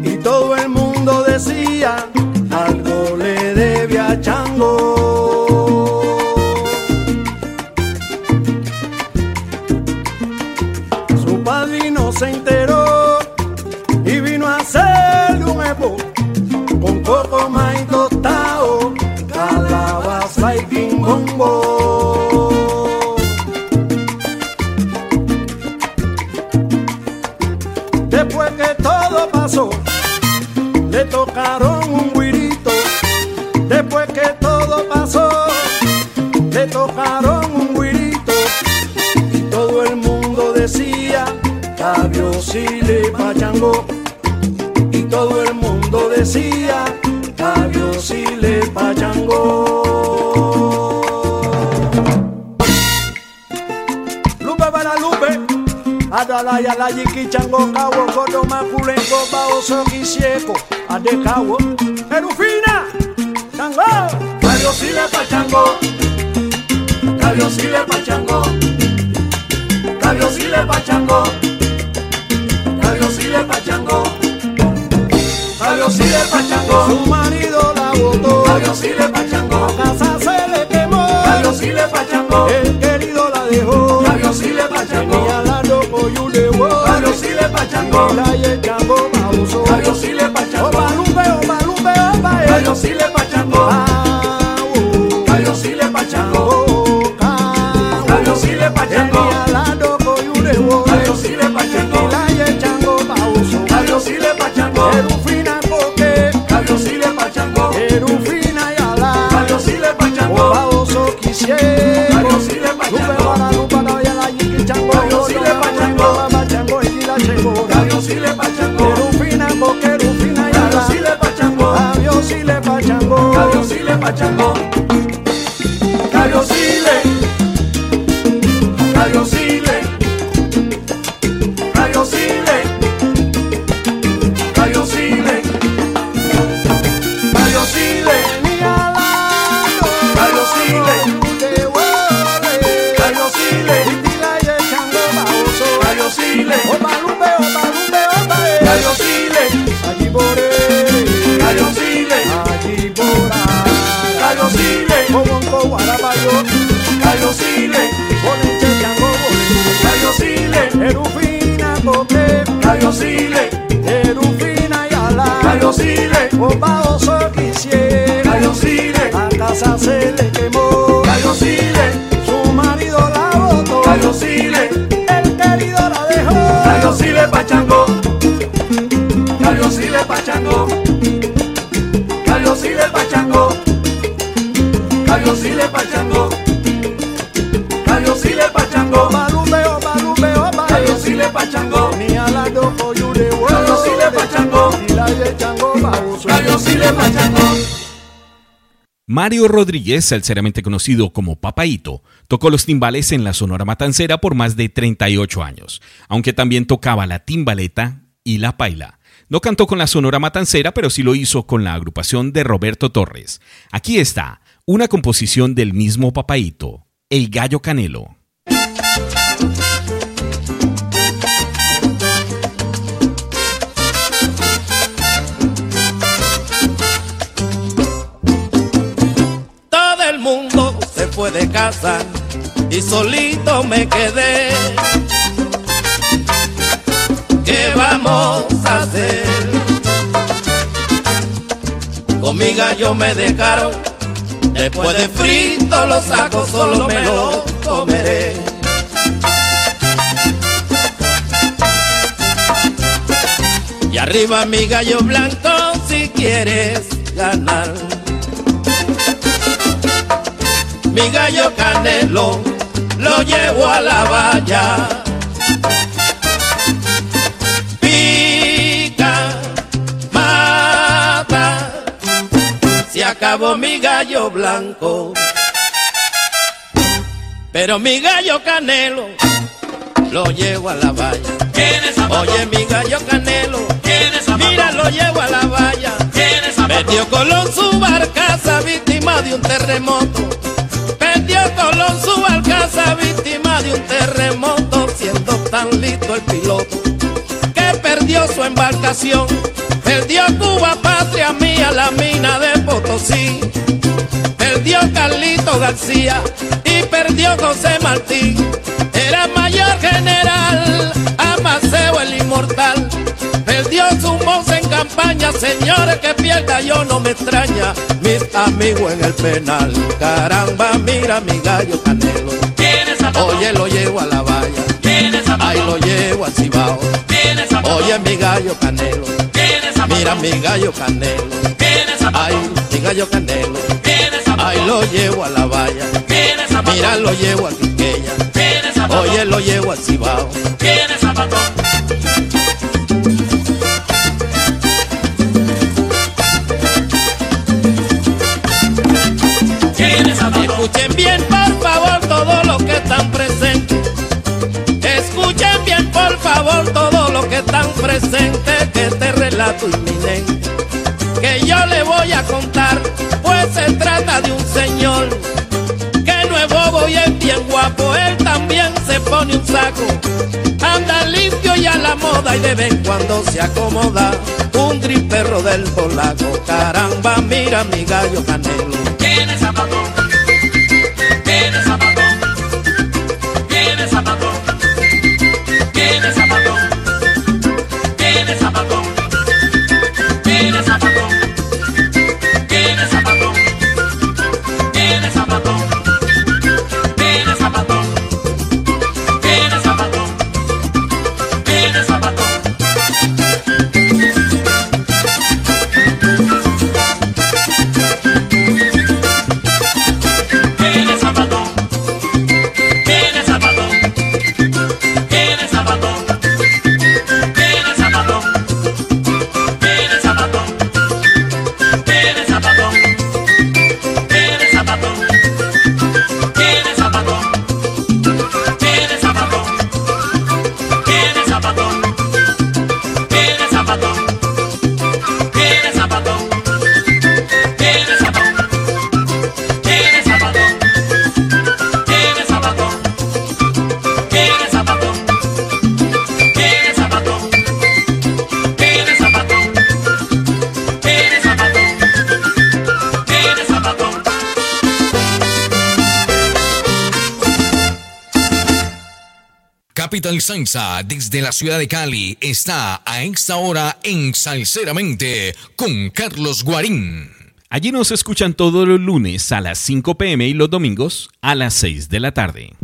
X: Y todo el mundo decía, algo le debe a Chango. Su padrino se enteró y vino a hacerle un epo con coco maíz la yiki chango kawo kodo makulengo bao soki sieko ade kawo Erufina chango
W: Dios y le pachango. Dios y le pachango. Dios y le pachango. Dios y le pachango. Dios y le pachango.
X: Su marido la botó
W: Dios y le pachango.
X: La casa se le quemó
W: Dios y le pachango.
X: El león
W: Dios 加工
B: Mario Rodríguez, sinceramente conocido como Papaito, tocó los timbales en la Sonora Matancera por más de 38 años, aunque también tocaba la timbaleta y la paila. No cantó con la Sonora Matancera, pero sí lo hizo con la agrupación de Roberto Torres. Aquí está, una composición del mismo Papaito, El Gallo Canelo.
Y: Fue de casa y solito me quedé. ¿Qué vamos a hacer? Con mi gallo me dejaron, después de frito los saco, solo me lo comeré. Y arriba mi gallo blanco si quieres ganar. Mi gallo canelo lo llevo a la valla. Pica, mata, se acabó mi gallo blanco. Pero mi gallo canelo lo llevo a la valla. Oye, mi gallo canelo, mira, lo llevo a la valla. Metió Colón su barcaza víctima de un terremoto. Colón su barcaza víctima de un terremoto, siendo tan listo el piloto que perdió su embarcación. Perdió Cuba, patria mía, la mina de Potosí. Perdió Carlito García y perdió José Martín. Era mayor general, Amaseo el inmortal. Perdió su en campaña, señores que pierda yo no me extraña. Mis amigos en el penal, caramba, mira mi gallo canelo. Oye, lo llevo a la valla. Ahí lo llevo al cibao. Oye, mi gallo canelo. Mira mi gallo canelo. Ay, mi gallo canelo. Ahí lo llevo a la valla. Mira, lo llevo a Quiqueya. Oye, lo llevo al cibao. Inminente que yo le voy a contar, pues se trata de un señor que no es bobo y es bien guapo. Él también se pone un saco, anda limpio y a la moda y de vez en cuando se acomoda. Un gris del polaco, caramba, mira mi gallo canelo.
F: Salsa desde la ciudad de Cali está a esta hora en Salceramente con Carlos Guarín.
I: Allí nos escuchan todos los lunes a las 5 pm y los domingos a las 6 de la tarde.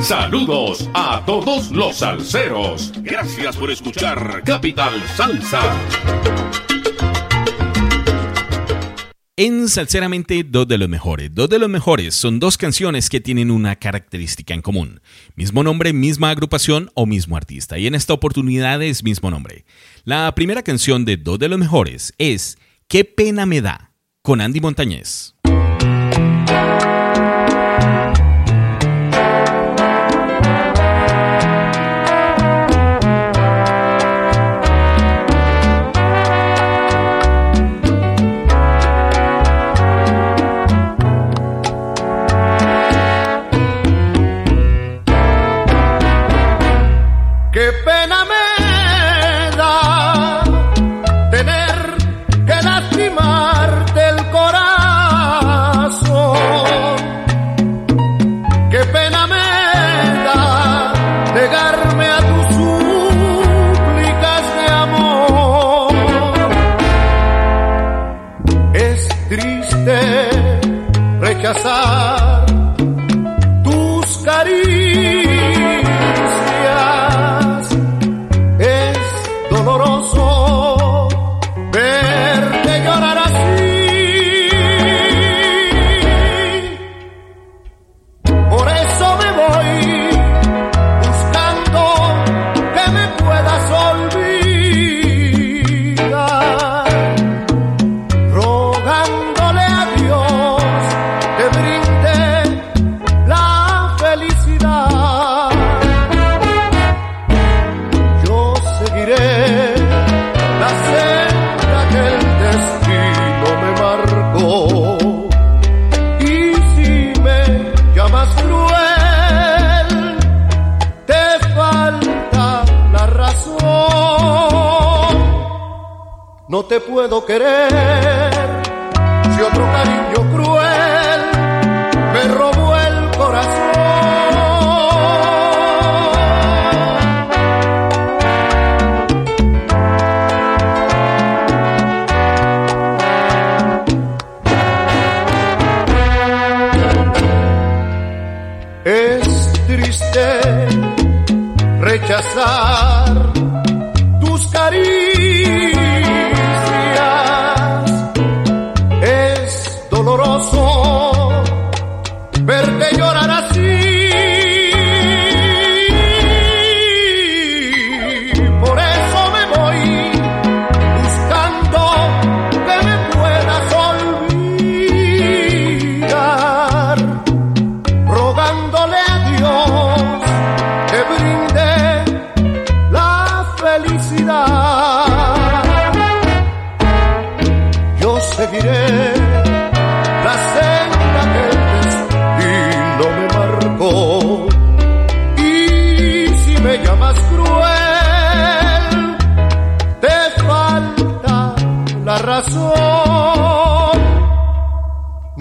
L: Saludos a todos los salseros. Gracias por escuchar Capital Salsa.
I: En Salseramente, dos de los mejores. Dos de los mejores son dos canciones que tienen una característica en común. Mismo nombre, misma agrupación o mismo artista. Y en esta oportunidad es mismo nombre. La primera canción de Dos de los mejores es Qué pena me da, con Andy Montañez. te puedo querer si otro cariño cruel me robó el corazón? Es triste rechazar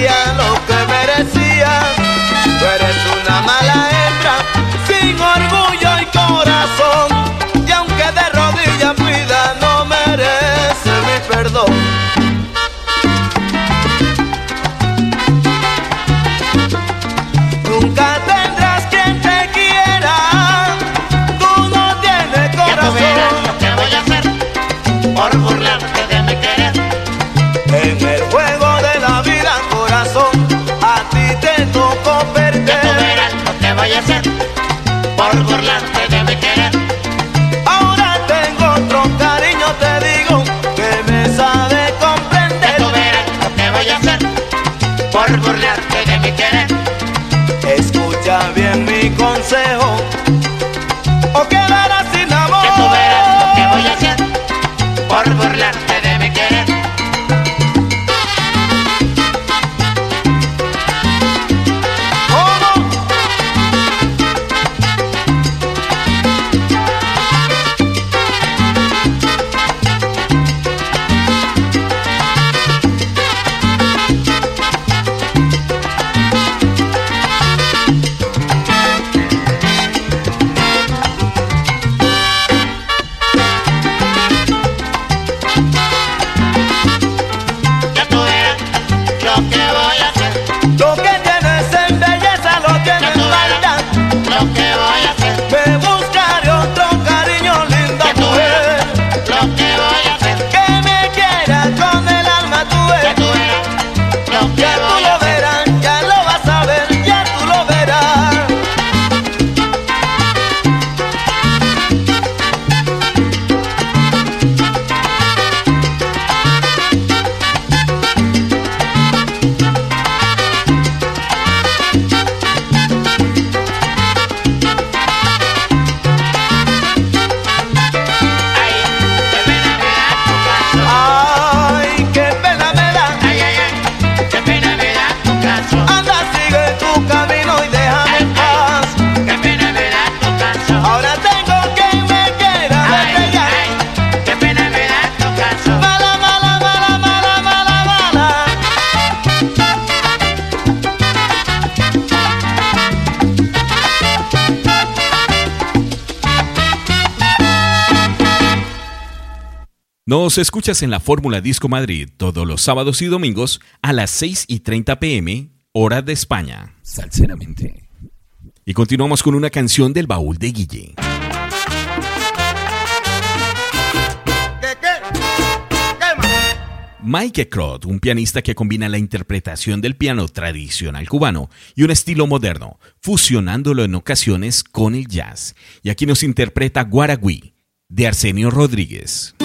I: día loca.
B: Nos escuchas en la Fórmula Disco Madrid todos los sábados y domingos a las 6 y 30 pm, hora de España.
F: Salceramente.
B: Y continuamos con una canción del baúl de Guille. Mike Crot, un pianista que combina la interpretación del piano tradicional cubano y un estilo moderno, fusionándolo en ocasiones con el jazz. Y aquí nos interpreta Guaragüí, de Arsenio Rodríguez.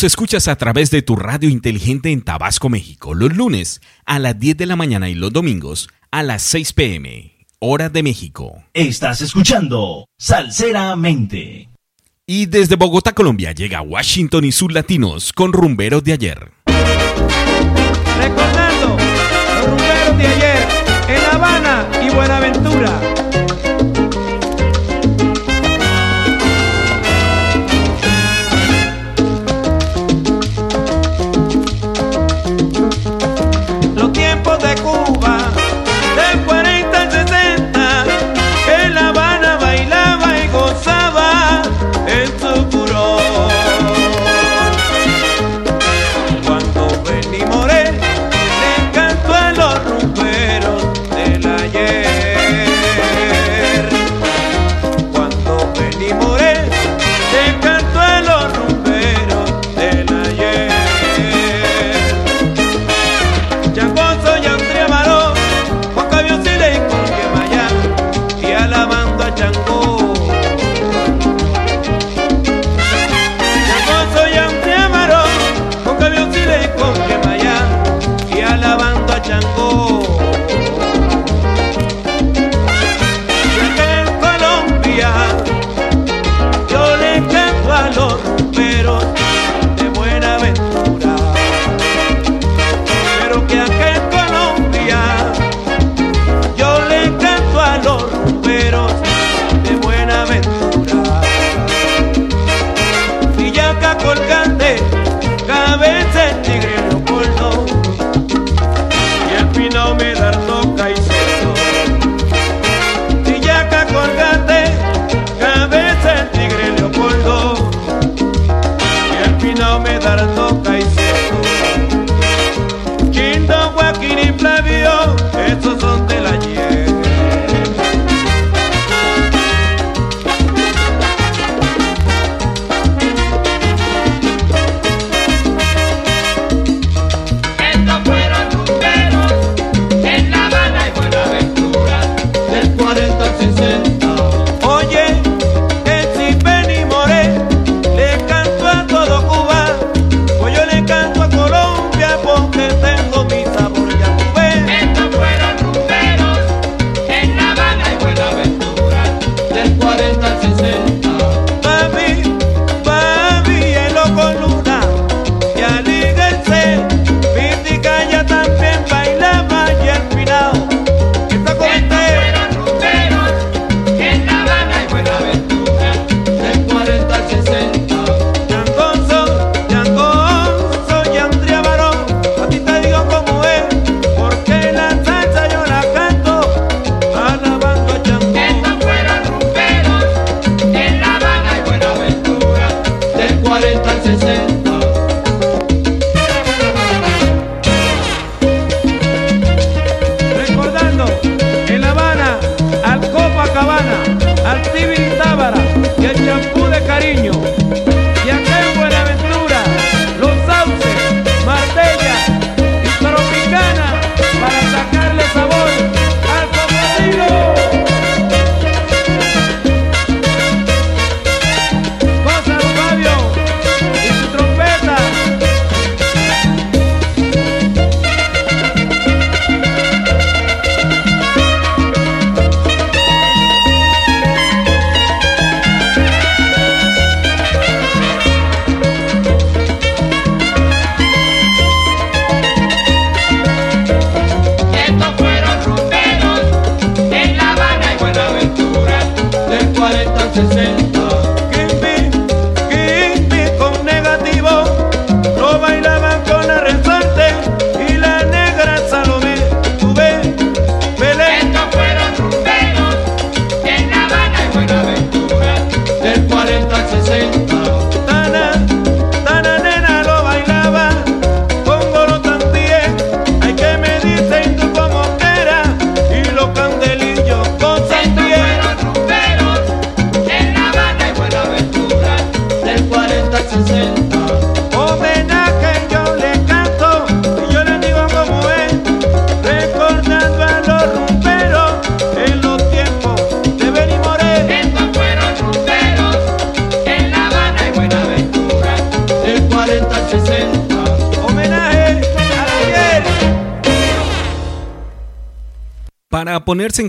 B: Nos escuchas a través de tu radio inteligente en Tabasco, México, los lunes a las 10 de la mañana y los domingos a las 6 pm, hora de México.
D: Estás escuchando Salseramente.
B: Y desde Bogotá, Colombia, llega Washington y sus latinos con rumberos de ayer.
P: Recordando los rumberos de ayer en La Habana y Buenaventura.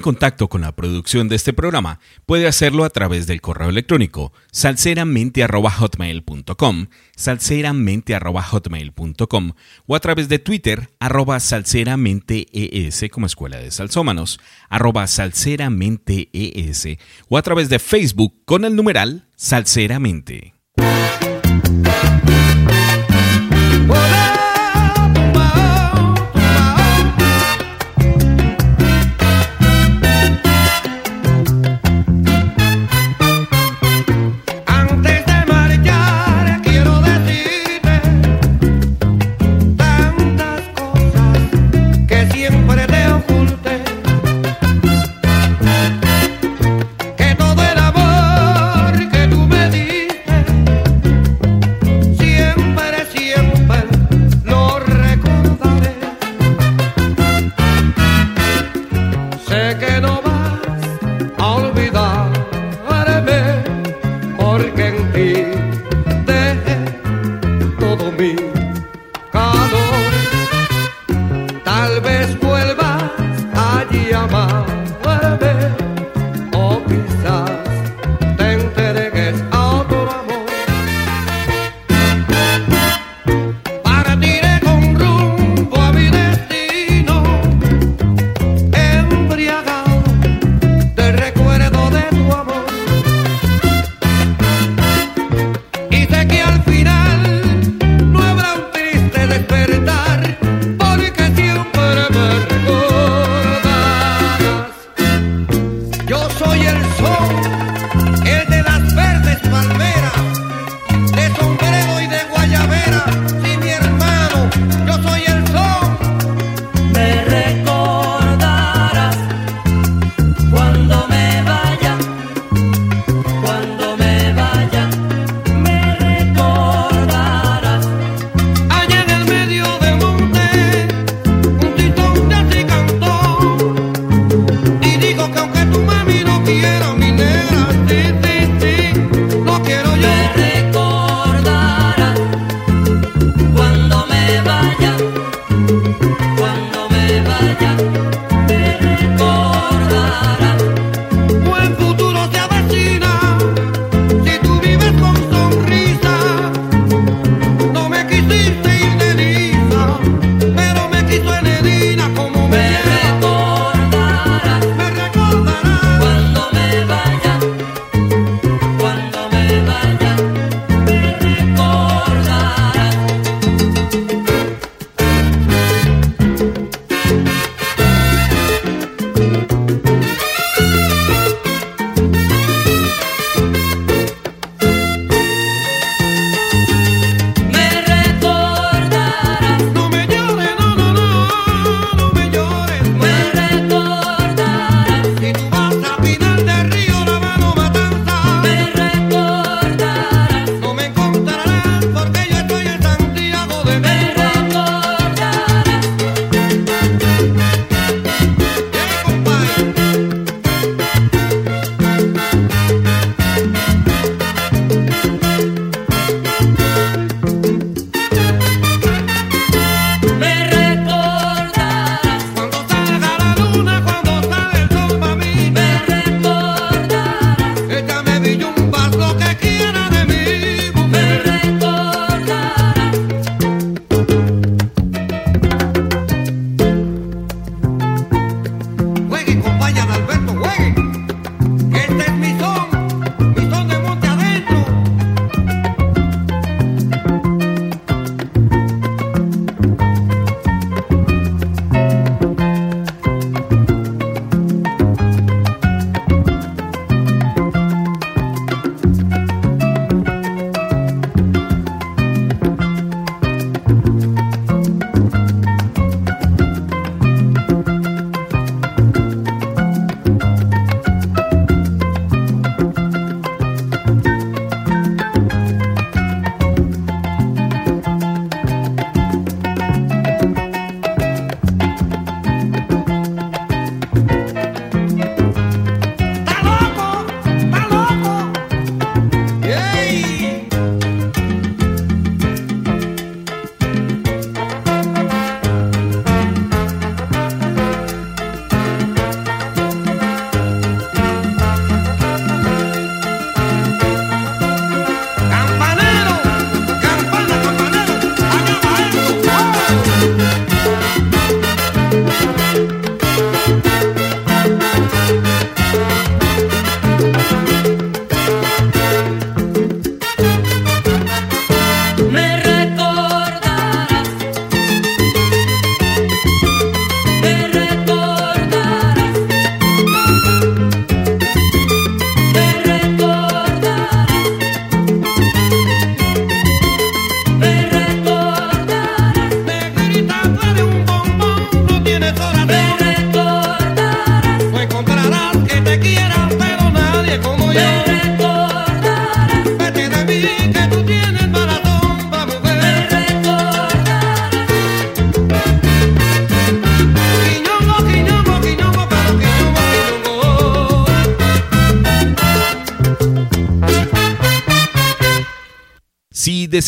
B: Contacto con la producción de este programa, puede hacerlo a través del correo electrónico salseramente.hotmail.com, salseramente.hotmail.com o a través de Twitter, arroba salseramentees como Escuela de Salsómanos, arroba salseramentees o a través de Facebook con el numeral Salseramente.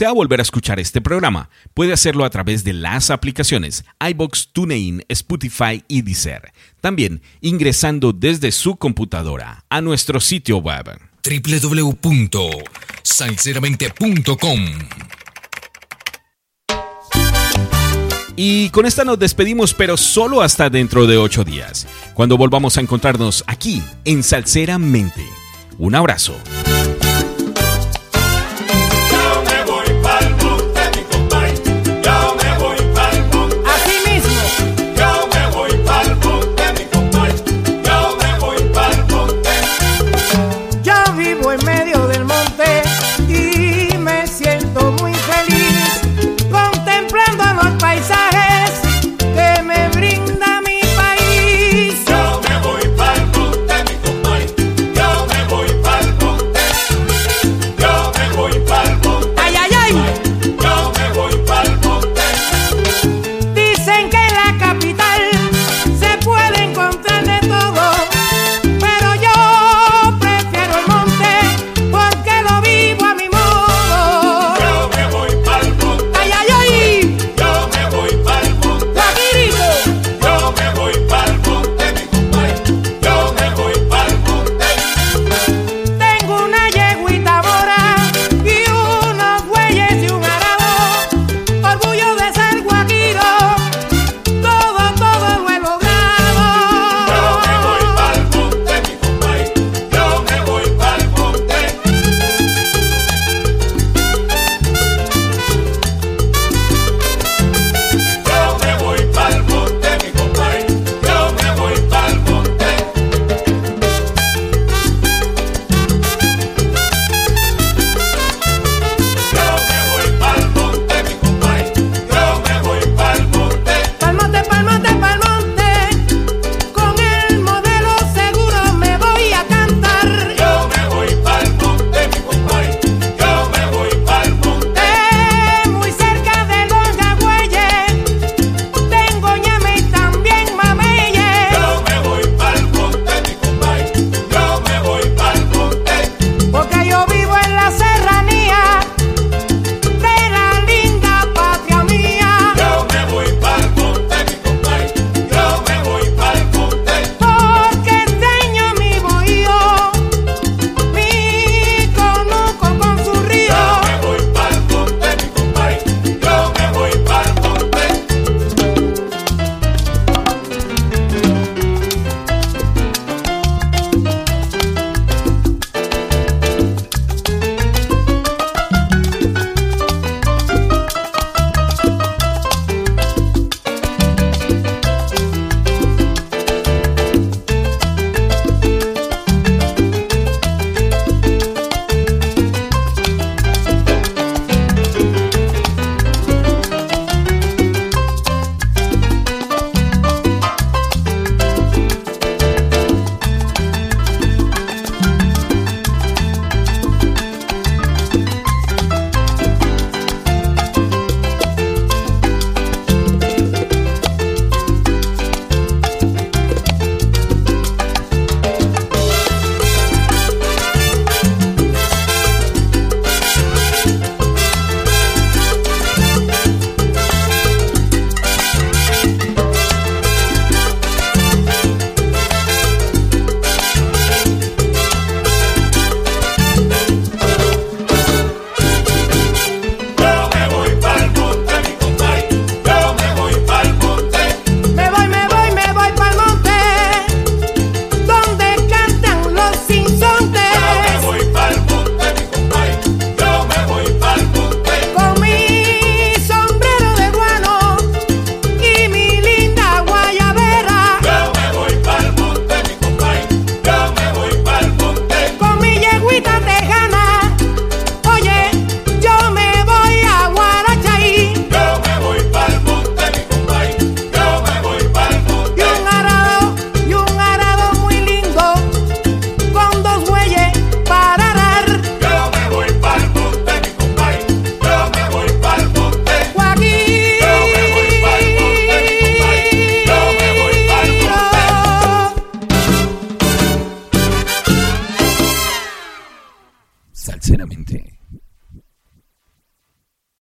B: Desea volver a escuchar este programa, puede hacerlo a través de las aplicaciones iBox, TuneIn, Spotify y Deezer. También ingresando desde su computadora a nuestro sitio web
F: www.salceramente.com
B: Y con esta nos despedimos, pero solo hasta dentro de ocho días, cuando volvamos a encontrarnos aquí en Salceramente. Un abrazo.